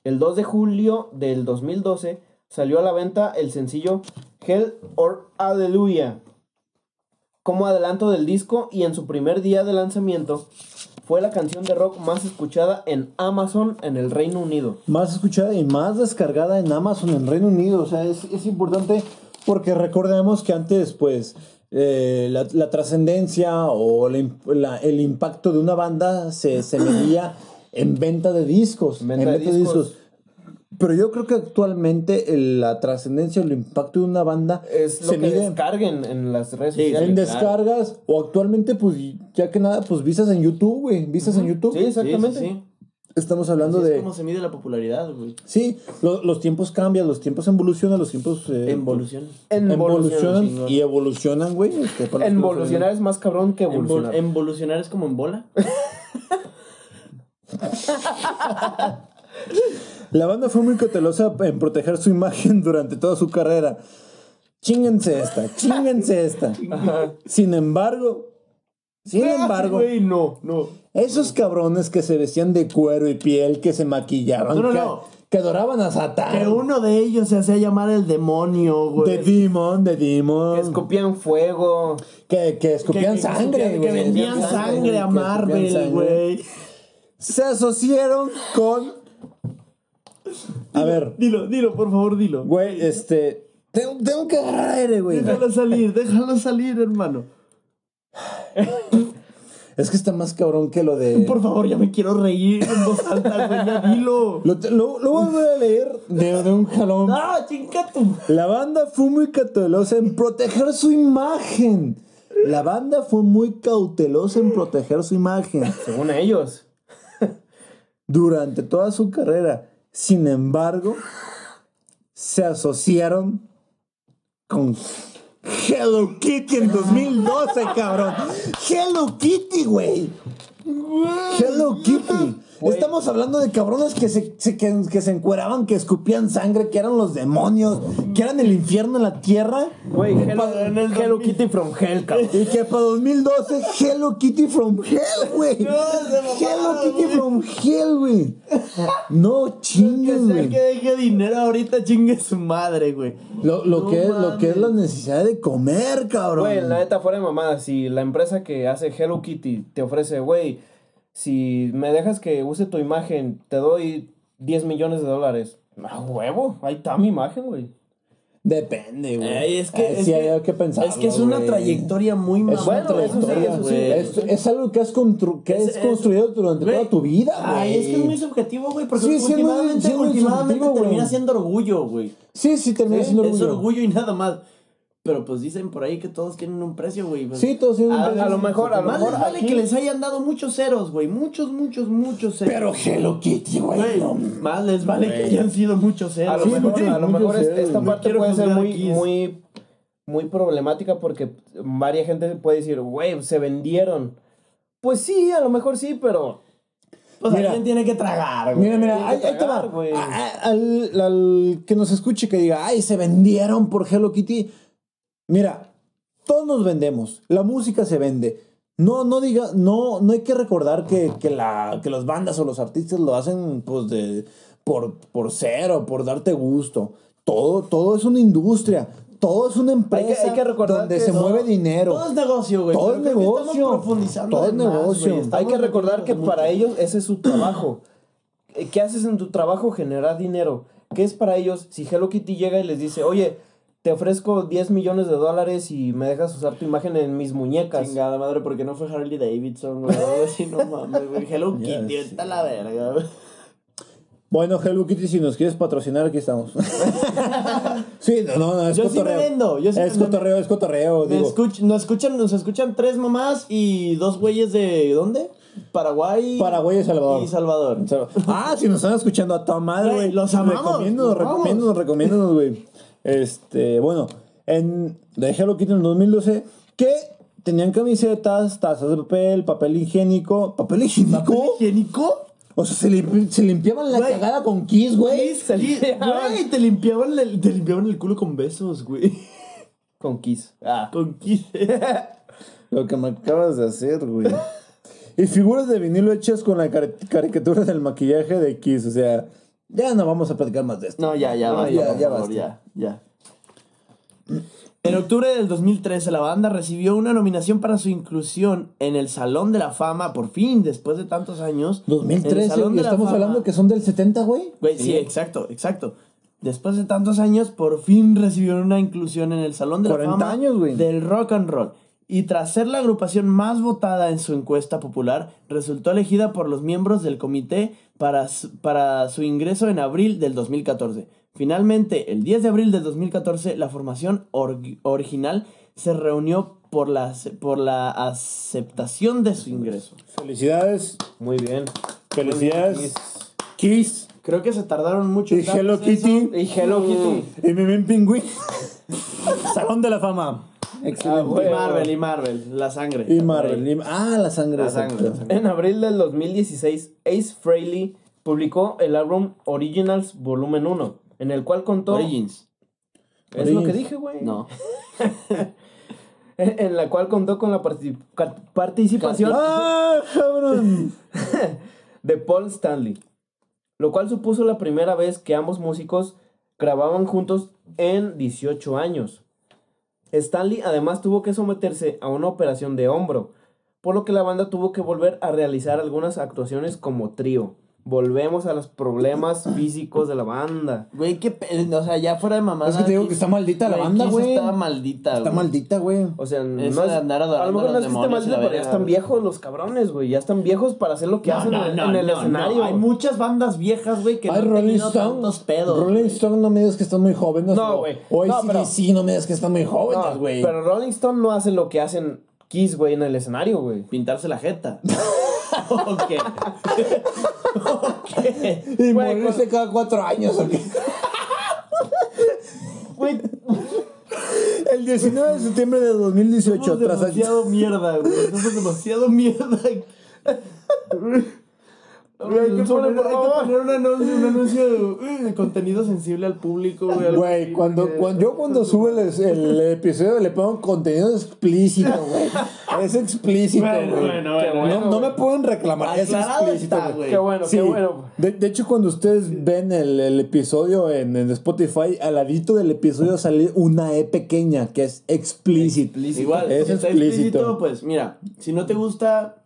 El 2 de julio del 2012 salió a la venta el sencillo Hell or Hallelujah como adelanto del disco y en su primer día de lanzamiento fue la canción de rock más escuchada en Amazon en el Reino Unido. Más escuchada y más descargada en Amazon en Reino Unido. O sea, es, es importante porque recordemos que antes, pues, eh, la, la trascendencia o la el impacto de una banda se, se medía en venta de discos. En venta de discos. Pero yo creo que actualmente el- la trascendencia o el impacto de una banda Es lo se que mide descarguen en las redes Sí, sociales. en claro. descargas o actualmente, pues, ya que nada, pues vistas en YouTube, güey. Vistas en YouTube. Sí, exactamente. Sí, sí, sí. Estamos hablando Así de. es como se mide la popularidad, güey. Sí, lo- los tiempos cambian, los tiempos evolucionan, los tiempos eh, evolucionan chingón. y evolucionan, güey. este, Evolucionar es más cabrón que Envol- evolucionar. Evolucionar es como en bola. La banda fue muy cautelosa en proteger su imagen durante toda su carrera. Chinguense esta, chinguense esta. Sin embargo, sin embargo, Güey, no, no. esos cabrones que se vestían de cuero y piel, que se maquillaban, No, no, que, no. que adoraban a Que Satán. uno de ellos se hacía llamar el demonio, De güey. Demon, de Demon. Que escupían fuego. Que, que escupían Que- que sangre, güey. Que vendían sangre a que Marvel, güey. Se asociaron con. A ver, Dilo, dilo, por favor, dilo. güey, este. Tengo, tengo que agarrar aire, güey. Déjalo salir, déjalo salir, hermano. Es que está más cabrón que lo de. Por favor, ya me quiero reír en voz alta, güey, ya dilo. Lo, lo, lo voy a leer de, de un jalón. ¡Ah, chinga tu! La banda fue muy cautelosa en proteger su imagen. La banda fue muy cautelosa en proteger su imagen Según ellos. durante toda su carrera. Sin embargo, se asociaron con Hello Kitty en 2012, cabrón. Hello Kitty, güey. Hello Kitty. Estamos hablando de cabrones que se, se- que, que se encueraban, que escupían sangre, que eran los demonios, que eran el infierno en la tierra. Güey, en el Hello 2000. Kitty from Hell, cabrón. Y que para 2012, Hello Kitty from Hell, güey. Hello Kitty from Hell, güey. No chingues, güey. que deje dinero ahorita, chingue su madre, güey. Lo, lo No que es, lo que es la necesidad de comer, cabrón. Güey, la neta, fuera de mamada, si la empresa que hace Hello Kitty te ofrece, güey, si me dejas que use tu imagen, te doy 10 millones de dólares. A huevo, ahí está mi imagen, güey. Depende, güey. Ey, es que, Ay, es, sí, que, hay que pensar. es que es una trayectoria muy Es una mamada, bueno, eso sí, eso. Es, es algo que has, constru- que Es- es es- construido durante Güey, toda tu vida, güey. Ay, es que es muy subjetivo, güey, porque es últimamente, es termina siendo orgullo, güey. Sí, sí, termina Sí, siendo es orgullo. orgullo y nada más. Pero pues dicen por ahí que todos tienen un precio, güey. Pues, Sí, todos tienen un a, precio. a lo mejor, a lo Más mejor les vale aquí- que les hayan dado muchos ceros, güey. Muchos, muchos, muchos ceros. Pero Hello Kitty, güey. No. más les vale que hayan sido muchos ceros. A lo Sí, mejor, muchos- a lo mejor ceros, esta parte puede ser muy, aquí. muy, muy problemática porque varias gente puede decir, güey, se vendieron. Pues sí, a lo mejor sí, pero Pues Mira. alguien tiene que tragar, güey. Mira, mira, ahí, te va. tragar, güey. A- a- Al, al que nos escuche que diga, ay, se vendieron por Hello Kitty. Mira, todos nos vendemos. La música se vende. No, no diga, no, no hay que recordar que, que, la, que las bandas o los artistas lo hacen pues de, por, por ser o por darte gusto. Todo, todo es una industria. Todo es una empresa hay que recordar donde que se todo- mueve dinero. Todo es negocio, güey. Todo es negocio. Estamos profundizando Todo es más, negocio. Hay Estamos hay que recordar que para ellos ese es su trabajo. Eh, ¿Qué haces en tu trabajo? Generar dinero. ¿Qué es para ellos si Hello Kitty llega y les dice, oye, te ofrezco 10 millones de dólares y me dejas usar tu imagen en mis muñecas? Chingada madre, porque no fue Harley Davidson, güey. Así, no mames, güey. Hello Kitty, está la verga, güey. Bueno, Hello Kitty, si nos quieres patrocinar, aquí estamos. sí, no, no, no, es Yo sí me cotorreo. vendo, yo sí es me- cotorreo, es cotorreo, Me digo. escuch- nos, escuchan, nos escuchan tres mamás y dos güeyes de. ¿Dónde? Paraguay. Paraguay y Salvador. Y Salvador. Ah, si nos están escuchando a toda madre, Güey, los amamos, Recomiendo, los recomiendo, amamos. recomiendo, güey. Este, bueno, en de Hello Kitty en el 2012, que tenían camisetas, tazas de papel, papel higiénico. ¿Papel higiénico? ¿Papel higiénico? O sea, se, limpi- se limpiaban la Güey. cagada con Kiss, güey. Sí, Güey, te limpiaban, el, te limpiaban el culo con besos, güey. Con Kiss. Ah, con kiss. Lo que me acabas de hacer, güey. y figuras de vinilo hechas con la cari- caricatura del maquillaje de Kiss. O sea, ya no vamos a platicar más de esto. No, ya, ya, No, basta, ya, por ya favor, basta. ya, ya. En octubre del 2013, la banda recibió una nominación para su inclusión en el Salón de la Fama, por fin, después de tantos años. En el 2013, Salón y de la estamos Fama. hablando que son del 70, güey. Güey, sí. exacto, exacto. Después de tantos años, por fin recibieron una inclusión en el Salón de la 40 Fama años, güey. del rock and roll. Y tras ser la agrupación más votada en su encuesta popular, resultó elegida por los miembros del comité para su, para su ingreso en abril del 2014. Finalmente, el 10 de abril del 2014, la formación org- original se reunió por la, por la aceptación de su ingreso. Felicidades, Muy bien. felicidades. Kiss Creo que se tardaron mucho. y Hello eso. Kitty Y Hello Kitty. y Mimín Pingüín. Salón de la Fama. Ah. Y Marvel, y Marvel, la sangre. y Marvel. y- Ah, la sangre. La sangre, exacto. la sangre. En abril del 2016, Ace Frehley publicó el álbum Originals Volumen 1, en el cual contó... Origins. Es lo que dije, güey. No. En la cual contó con la particip- participación ¡Ah, cabrón! de Paul Stanley, lo cual supuso la primera vez que ambos músicos grababan juntos en 18 años. Stanley además tuvo que someterse a una operación de hombro, por lo que la banda tuvo que volver a realizar algunas actuaciones como trío. Volvemos a los problemas físicos de la banda. Güey, qué pe- O sea, ya fuera de mamada. Es que te digo que está maldita la banda, güey. Está maldita, Está maldita, güey. O sea, no es, andar a lo adorando mejor a no es que esté maldita, pero ya están viejos los cabrones, güey. Ya están viejos para hacer lo que No, hacen no, en, no, en el escenario. Hay muchas bandas viejas, güey, que Ay, no han Rolling tenido Stone. tantos pedos. Rolling. Stone no me digas que están muy jóvenes. No, güey. O ACDC no me digas que están muy jóvenes, güey. pero Rolling Stone no hace lo que hacen Kiss, güey, en el escenario, güey. Pintarse la jeta. ¿O qué? ¿O qué? Y Güey, morirse cada cuatro años, ¿o qué? Güey, El 19 de septiembre de 2018, Somos tras demasiado mierda, güey. Somos demasiado mierda. Güey, hay que Hay poner, que un anuncio, un anuncio de, de contenido sensible al público, güey. cuando, cuando yo cuando sube el, el episodio le pongo contenido explícito, güey. Es explícito, güey. Bueno, bueno, bueno, no, me pueden reclamar, es explícito, está, güey. Qué bueno, Sí, qué bueno. de, de hecho cuando ustedes ven el, el episodio en, en Spotify, al ladito del episodio sale una E pequeña que es explícito. Igual, es si está explícito. explícito, pues mira, si no te gusta,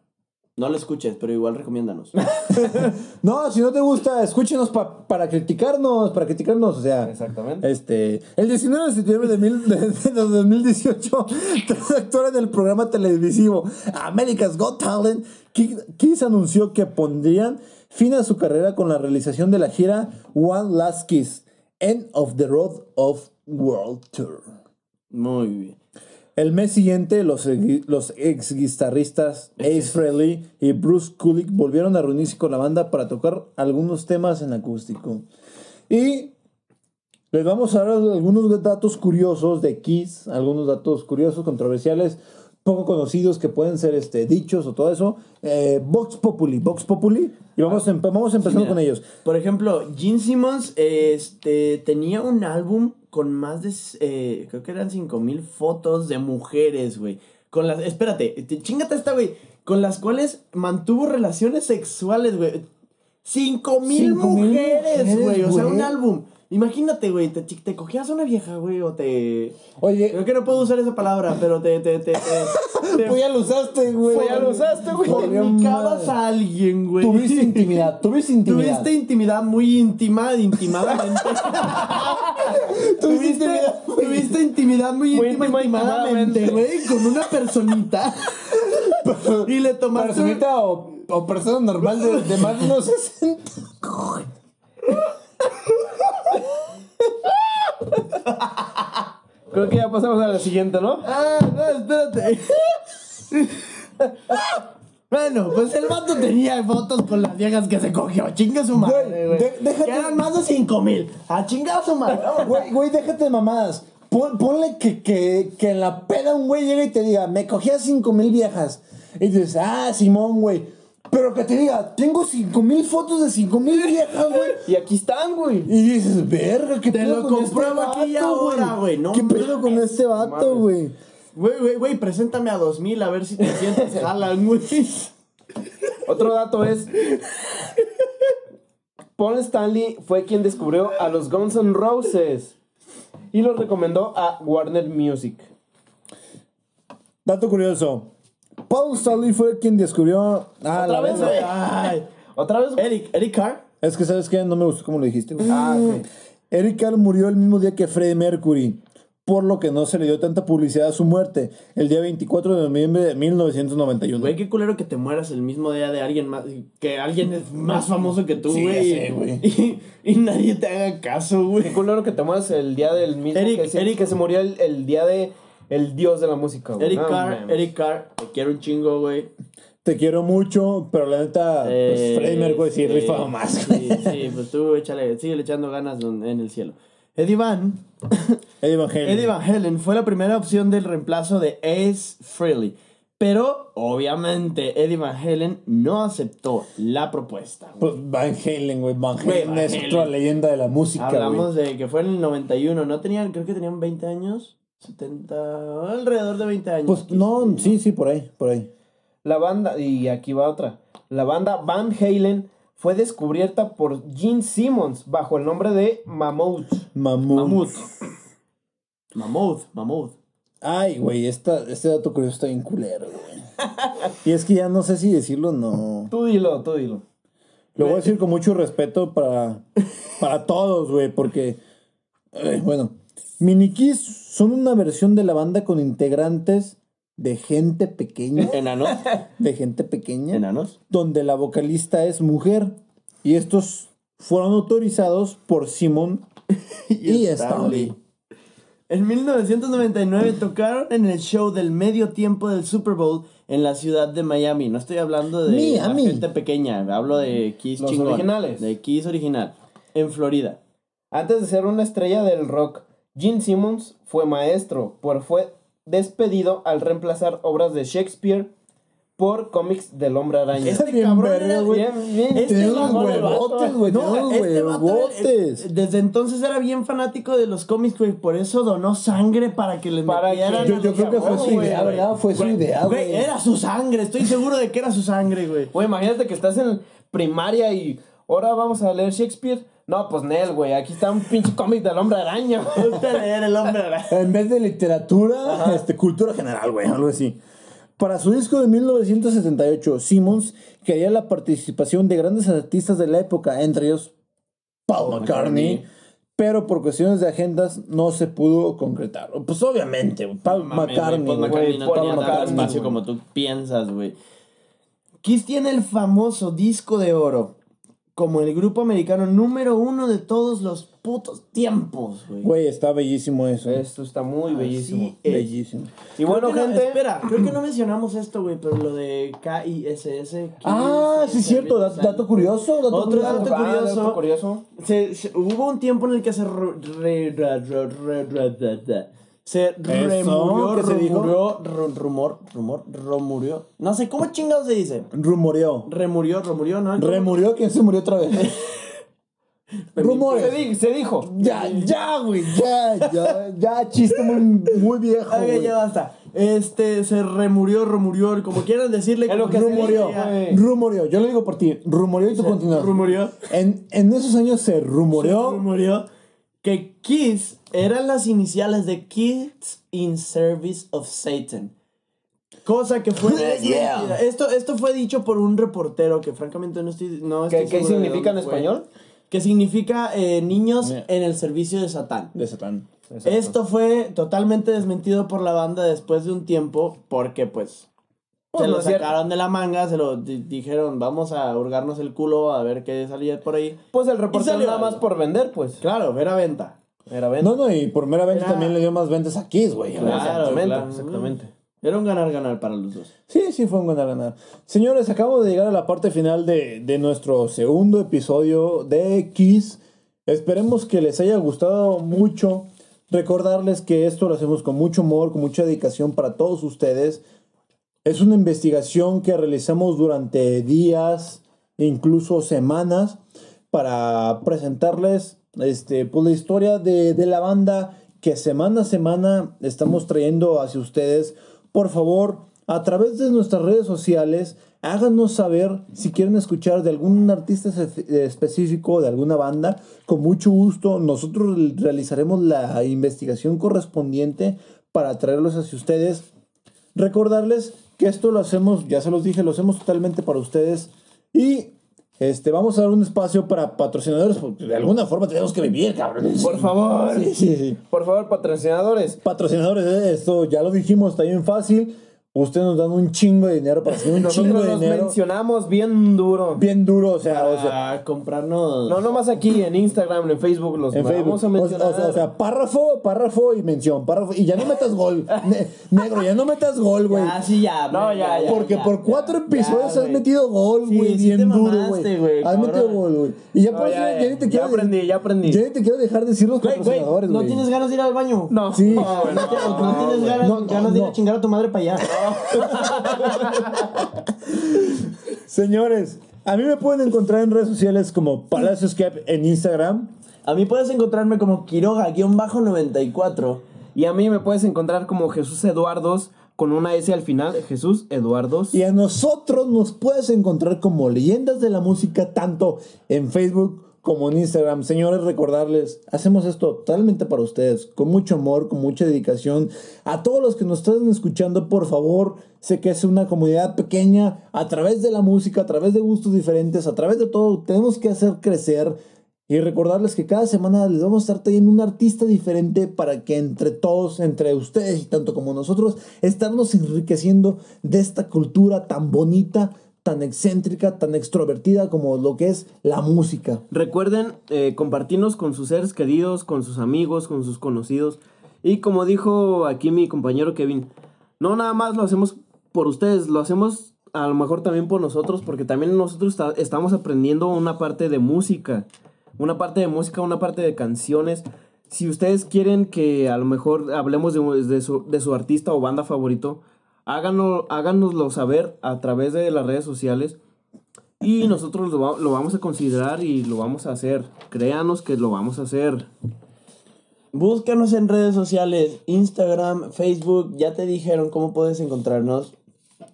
no lo escuches, pero igual recomiéndanos. No, si no te gusta, escúchenos pa- para criticarnos, para criticarnos, o sea. Exactamente. Este, el 19 de septiembre de, mil- de- de 2018, tras actuar en el programa televisivo America's Got Talent, Ki- Kiss anunció que pondrían fin a su carrera con la realización de la gira One Last Kiss, End of the Road of World Tour. Muy bien. El mes siguiente, los, los ex guitarristas Ace Frehley y Bruce Kulick volvieron a reunirse con la banda para tocar algunos temas en acústico. Y les vamos a dar algunos datos curiosos de Kiss, algunos datos curiosos, controversiales, poco conocidos que pueden ser este, dichos o todo eso. Eh, Vox Populi, Vox Populi. Y vamos, a empe- vamos empezando Mira, con ellos. Por ejemplo, Gene Simmons este, tenía un álbum con más de, eh, creo que eran 5000 fotos de mujeres, güey. Con las, espérate, te- chingate esta, güey. Con las cuales mantuvo relaciones sexuales, güey. 5000 5,000 mujeres, güey. O sea, un álbum. Imagínate, güey, te, te cogías a una vieja, güey, o te... Oye, Creo que no puedo usar esa palabra, pero te... te, te, te, pues ya lo usaste, güey. Pues ya lo usaste, güey. fornicabas a alguien, güey. Tuviste intimidad, tuviste intimidad. Tuviste intimidad muy íntima, intimadamente. tuviste, intimidad tuviste intimidad muy, Muy íntima, intimadamente, intimadamente. güey, con una personita. y le tomaste. Personita o, o persona normal de, de más de unos 60. Creo que ya pasamos a la siguiente, ¿no? Ah, no, espérate. Bueno, pues el vato tenía fotos con las viejas que se cogió. Chinga su madre, Güey, güey. de- déjate- Que eran más de 5 mil. A chingar su madre. Güey, güey, déjate de mamadas. Pon- ponle que, que, que en la peda un güey llega y te diga, me cogí a cinco mil viejas. Y dices, ah, Simón, güey. Pero que te diga, tengo cinco mil fotos de cinco mil viejas, güey. Y aquí están, güey. Y dices, verga, ¿qué Te pedo lo con este compruebo aquí y vato, ahora, güey, no ¿Qué pedo con este vato, güey? Güey, güey, güey, preséntame a 2000 a ver si te sientes jalan, güey. Otro dato es. Paul Stanley fue quien descubrió a los Guns N' Roses y los recomendó a Warner Music. Dato curioso. Paul Stanley fue quien descubrió. Ah, la ¿Otra vez, güey? Ay. ¿Otra vez? Eric, Eric Carr. Es que, ¿sabes qué? No me gustó como lo dijiste, güey. Ah, ok. Eric Carr murió el mismo día que Freddie Mercury, por lo que no se le dio tanta publicidad a su muerte, el día 24 de noviembre de 1991. Güey, qué culero que te mueras el mismo día de alguien más. Que alguien es más famoso que tú, Sí, güey. ya sé, güey. Y, y nadie te haga caso, güey. Qué culero que te mueras el día del mismo Eric- que, se, Eric- que se murió el, el día de el dios de la música. güey. Eric No Carr, mames. Eric Carr, te quiero un chingo, güey. Te quiero mucho, pero la neta, pues Eh, Freddie Mercury sí sí, rifaba más. Sí, sí, pues tú échale, sigue echando ganas en el cielo. Eddie Van, Eddie Van Halen. Eddie Van Halen fue la primera opción del reemplazo de Ace Frehley. Pero, obviamente, Eddie Van Halen no aceptó la propuesta. güey. Pues Van Halen, güey. Van Güey, Halen Van es Halen. otra leyenda de la música, Hablamos güey. de que fue en el 91, no tenían, creo que tenían 20 años, 70, alrededor de 20 años. Pues no, sí, sí, por ahí, por ahí. La banda, y aquí va otra. La banda Van Halen fue descubierta por Gene Simmons bajo el nombre de Mammoth. Mamut. Mammoth, Mammoth. Ay, güey, esta, este dato curioso está bien culero, güey. y es que ya no sé si decirlo o no. Tú dilo, tú dilo. Lo voy a decir con mucho respeto para, para todos, güey, porque, ay, bueno, Minikis son una versión de la banda con integrantes de gente pequeña, ¿Enanos? de gente pequeña, ¿Enanos? donde la vocalista es mujer y estos fueron autorizados por Simon y, Stanley. En 1999 tocaron en el show del medio tiempo del Super Bowl en la ciudad de Miami. No estoy hablando de Miami. gente pequeña, hablo de Kiss Los chingón, originales. De Kiss original. En Florida. Antes de ser una estrella del rock, Gene Simmons fue maestro, pues fue despedido al reemplazar obras de Shakespeare por cómics del hombre araña. Está bien verga. Bien, bien. Este huevotes, güey. No, este eh, huevotes. desde entonces era bien fanático de los cómics, güey. Por eso donó sangre para que les Para metieran que- a Yo, creo que fue su idea, ¿verdad? Fue su idea, Güey, güey. era su sangre. Estoy seguro de que era su sangre, güey. Güey, imagínate que estás en primaria y ahora vamos a leer Shakespeare. No, pues Nel, güey, aquí está un pinche cómic del hombre araña. Ponte a leer el hombre araña. En vez de literatura, este, cultura general, güey, algo así. Para su disco de 1978, Simmons quería la participación de grandes artistas de la época, entre ellos Paul McCartney, McCartney. pero por cuestiones de agendas no se pudo concretar. Pues obviamente, Paul McCartney. Paul McCartney no Paul tenía McCartney, espacio como tú piensas, güey. Kiss tiene el famoso disco de oro como el grupo americano número uno de todos los putos tiempos, güey. Güey, está bellísimo eso. Esto está muy bellísimo. Es. Bellísimo. Y bueno, Creo que no- gente. espera, creo que no mencionamos esto, güey, pero lo de KISS. Ah, sí, Kiss cierto. Dato, dato curioso. Dato Otro curioso. dato Ah, curioso. dato curioso. Se, se- hubo un tiempo en el que se re- se remurió, ¿qué se dijo? rumurió, ru- rumor, rumor, rumurió. No sé cómo chingado se dice. Rumoreó. Remurió, remurió, ¿no? Remurió, ¿quién se murió otra vez? Rumores. Se, di- se dijo. Ya, ya, güey, ya, ya, ya, chiste muy, muy viejo, Ok, güey. ya basta. Este, se remurió, rumurió, como quieran decirle. Es lo que rumoreó, yo lo digo por ti, rumoreó y tú continúas. Rumurió. En, en esos años se rumoreó, Se rumoreó que Kiss eran las iniciales de Kids in Service of Satan. Cosa que fue Yeah. desmentida. Esto, esto fue dicho por un reportero que francamente no estoy, no ¿Qué, estoy qué significa en fue. español? Que significa eh, niños Yeah. en el servicio de Satán. de Satán. Esto fue totalmente desmentido por la banda después de un tiempo porque pues Pues se no lo sacaron de la manga, se lo di- dijeron vamos a hurgarnos el culo a ver qué salía por ahí. Pues el Y reportero salió nada más por vender, pues. Claro, era venta. Era venta. No, no, y por mera venta Era- también le dio más ventas a Kiss, güey. Claro, exactamente, claro. exactamente. Era un ganar-ganar para los dos. Sí, sí, fue un ganar ganar. Señores, acabamos de llegar a la parte final de, de nuestro segundo episodio de Kiss. Esperemos que les haya gustado mucho. Recordarles que esto lo hacemos con mucho amor, con mucha dedicación para todos ustedes. Es una investigación que realizamos durante días, incluso semanas, para presentarles este, pues, la historia de, de la banda que semana a semana estamos trayendo hacia ustedes. Por favor, a través de nuestras redes sociales, háganos saber si quieren escuchar de algún artista espe- específico, de alguna banda. Con mucho gusto, nosotros realizaremos la investigación correspondiente para traerlos hacia ustedes. Recordarles que esto lo hacemos, ya se los dije, lo hacemos totalmente para ustedes. Y este, vamos a dar un espacio para patrocinadores, porque de alguna forma tenemos que vivir, cabrón. Por favor. Sí, sí, sí. Por favor, patrocinadores. Patrocinadores, eh, esto ya lo dijimos, está bien fácil. Ustedes nos dan un chingo de dinero para hacer un Nosotros chingo de dinero. mencionamos bien duro. Bien duro, o sea, o sea, Para comprarnos. No, nomás aquí en Instagram, en Facebook, los en Facebook. vamos a O- mencionar. O, sea, o sea, párrafo, párrafo y mención, párrafo. Y ya no metas gol. Ne- negro, ya no metas gol, güey. Ah, sí, ya. No, ya, ya, Porque ya, por ya, cuatro ya, episodios has metido gol, güey, sí bien duro, güey. Has metido gol, güey. Y ya No, por eso ya, ya, ni te ya quiero aprendí, ya aprendí. Ya ni te quiero dejar decir los Güey, güey, patrocinadores, ¿no tienes ganas de ir al baño? No. Sí. No, tienes ganas, de ir a chingar a tu madre para allá. Señores, a mí me pueden encontrar en redes sociales como Palacio Escape en Instagram. A mí puedes encontrarme como Quiroga-94. Y a mí me puedes encontrar como Jesús Eduardos con una S al final. Jesús Eduardos. Y a nosotros nos puedes encontrar como Leyendas de la Música, tanto en Facebook como en Instagram. Señores, recordarles, hacemos esto totalmente para ustedes, con mucho amor, con mucha dedicación. A todos los que nos están escuchando, por favor, sé que es una comunidad pequeña, a través de la música, a través de gustos diferentes, a través de todo, tenemos que hacer crecer. Y recordarles que cada semana les vamos a estar trayendo un artista diferente para que entre todos, entre ustedes y tanto como nosotros, estarnos enriqueciendo de esta cultura tan bonita, tan excéntrica, tan extrovertida como lo que es la música. Recuerden eh, compartirnos con sus seres queridos, con sus amigos, con sus conocidos. Y como dijo aquí mi compañero Kevin, no nada más lo hacemos por ustedes, lo hacemos a lo mejor también por nosotros, porque también nosotros esta- estamos aprendiendo una parte de música, una parte de música, una parte de canciones. Si ustedes quieren que a lo mejor hablemos de su, de su artista o banda favorito, háganlo, háganoslo saber a través de las redes sociales. Y nosotros lo, lo vamos a considerar y lo vamos a hacer. Créanos que lo vamos a hacer. Búscanos en redes sociales, Instagram, Facebook, ya te dijeron cómo puedes encontrarnos.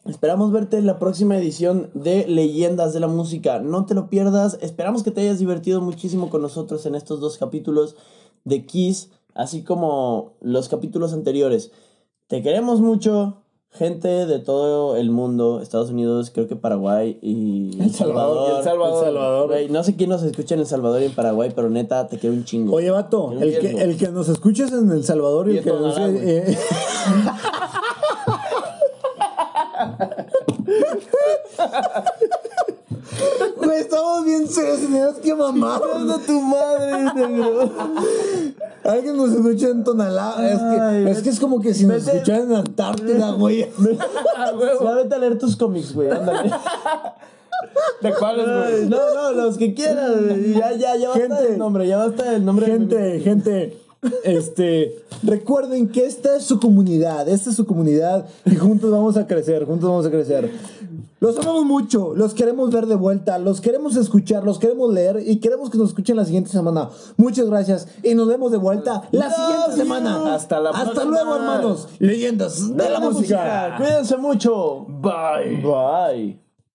Esperamos verte en la próxima edición de Leyendas de la Música. No te lo pierdas. Esperamos que te hayas divertido muchísimo con nosotros en estos dos capítulos de Kiss, así como los capítulos anteriores. Te queremos mucho, gente de todo el mundo, Estados Unidos, creo que Paraguay y El Salvador, Salvador. El Salvador. El Salvador. Güey, no sé quién nos escucha en El Salvador y en Paraguay, pero neta, te quiero un chingo. Oye, vato, el que, el que nos escuches en El Salvador y, Y el que nos... Eh, Güey, estamos bien serios, tenías que mamar. ¡A tu madre, negro! Alguien nos escucha en Tonalá. Es que, es que es como que si nos vete- escucharan en Antártida, güey. Ya vete a leer tus cómics, güey, ándale. ¿De cuáles, Ay, No, no, los que quieras, güey. Ya, ya, ya basta Gente. del nombre, ya basta del nombre. Gente, gente, este, recuerden que esta es su comunidad, esta es su comunidad y juntos vamos a crecer, juntos vamos a crecer. Los amamos mucho, los queremos ver de vuelta, los queremos escuchar, los queremos leer y queremos que nos escuchen la siguiente semana. Muchas gracias y nos vemos de vuelta la siguiente you. semana. Hasta la Hasta próxima. luego, hermanos. Leyendas de, la, música. Cuídense mucho. Bye. Bye.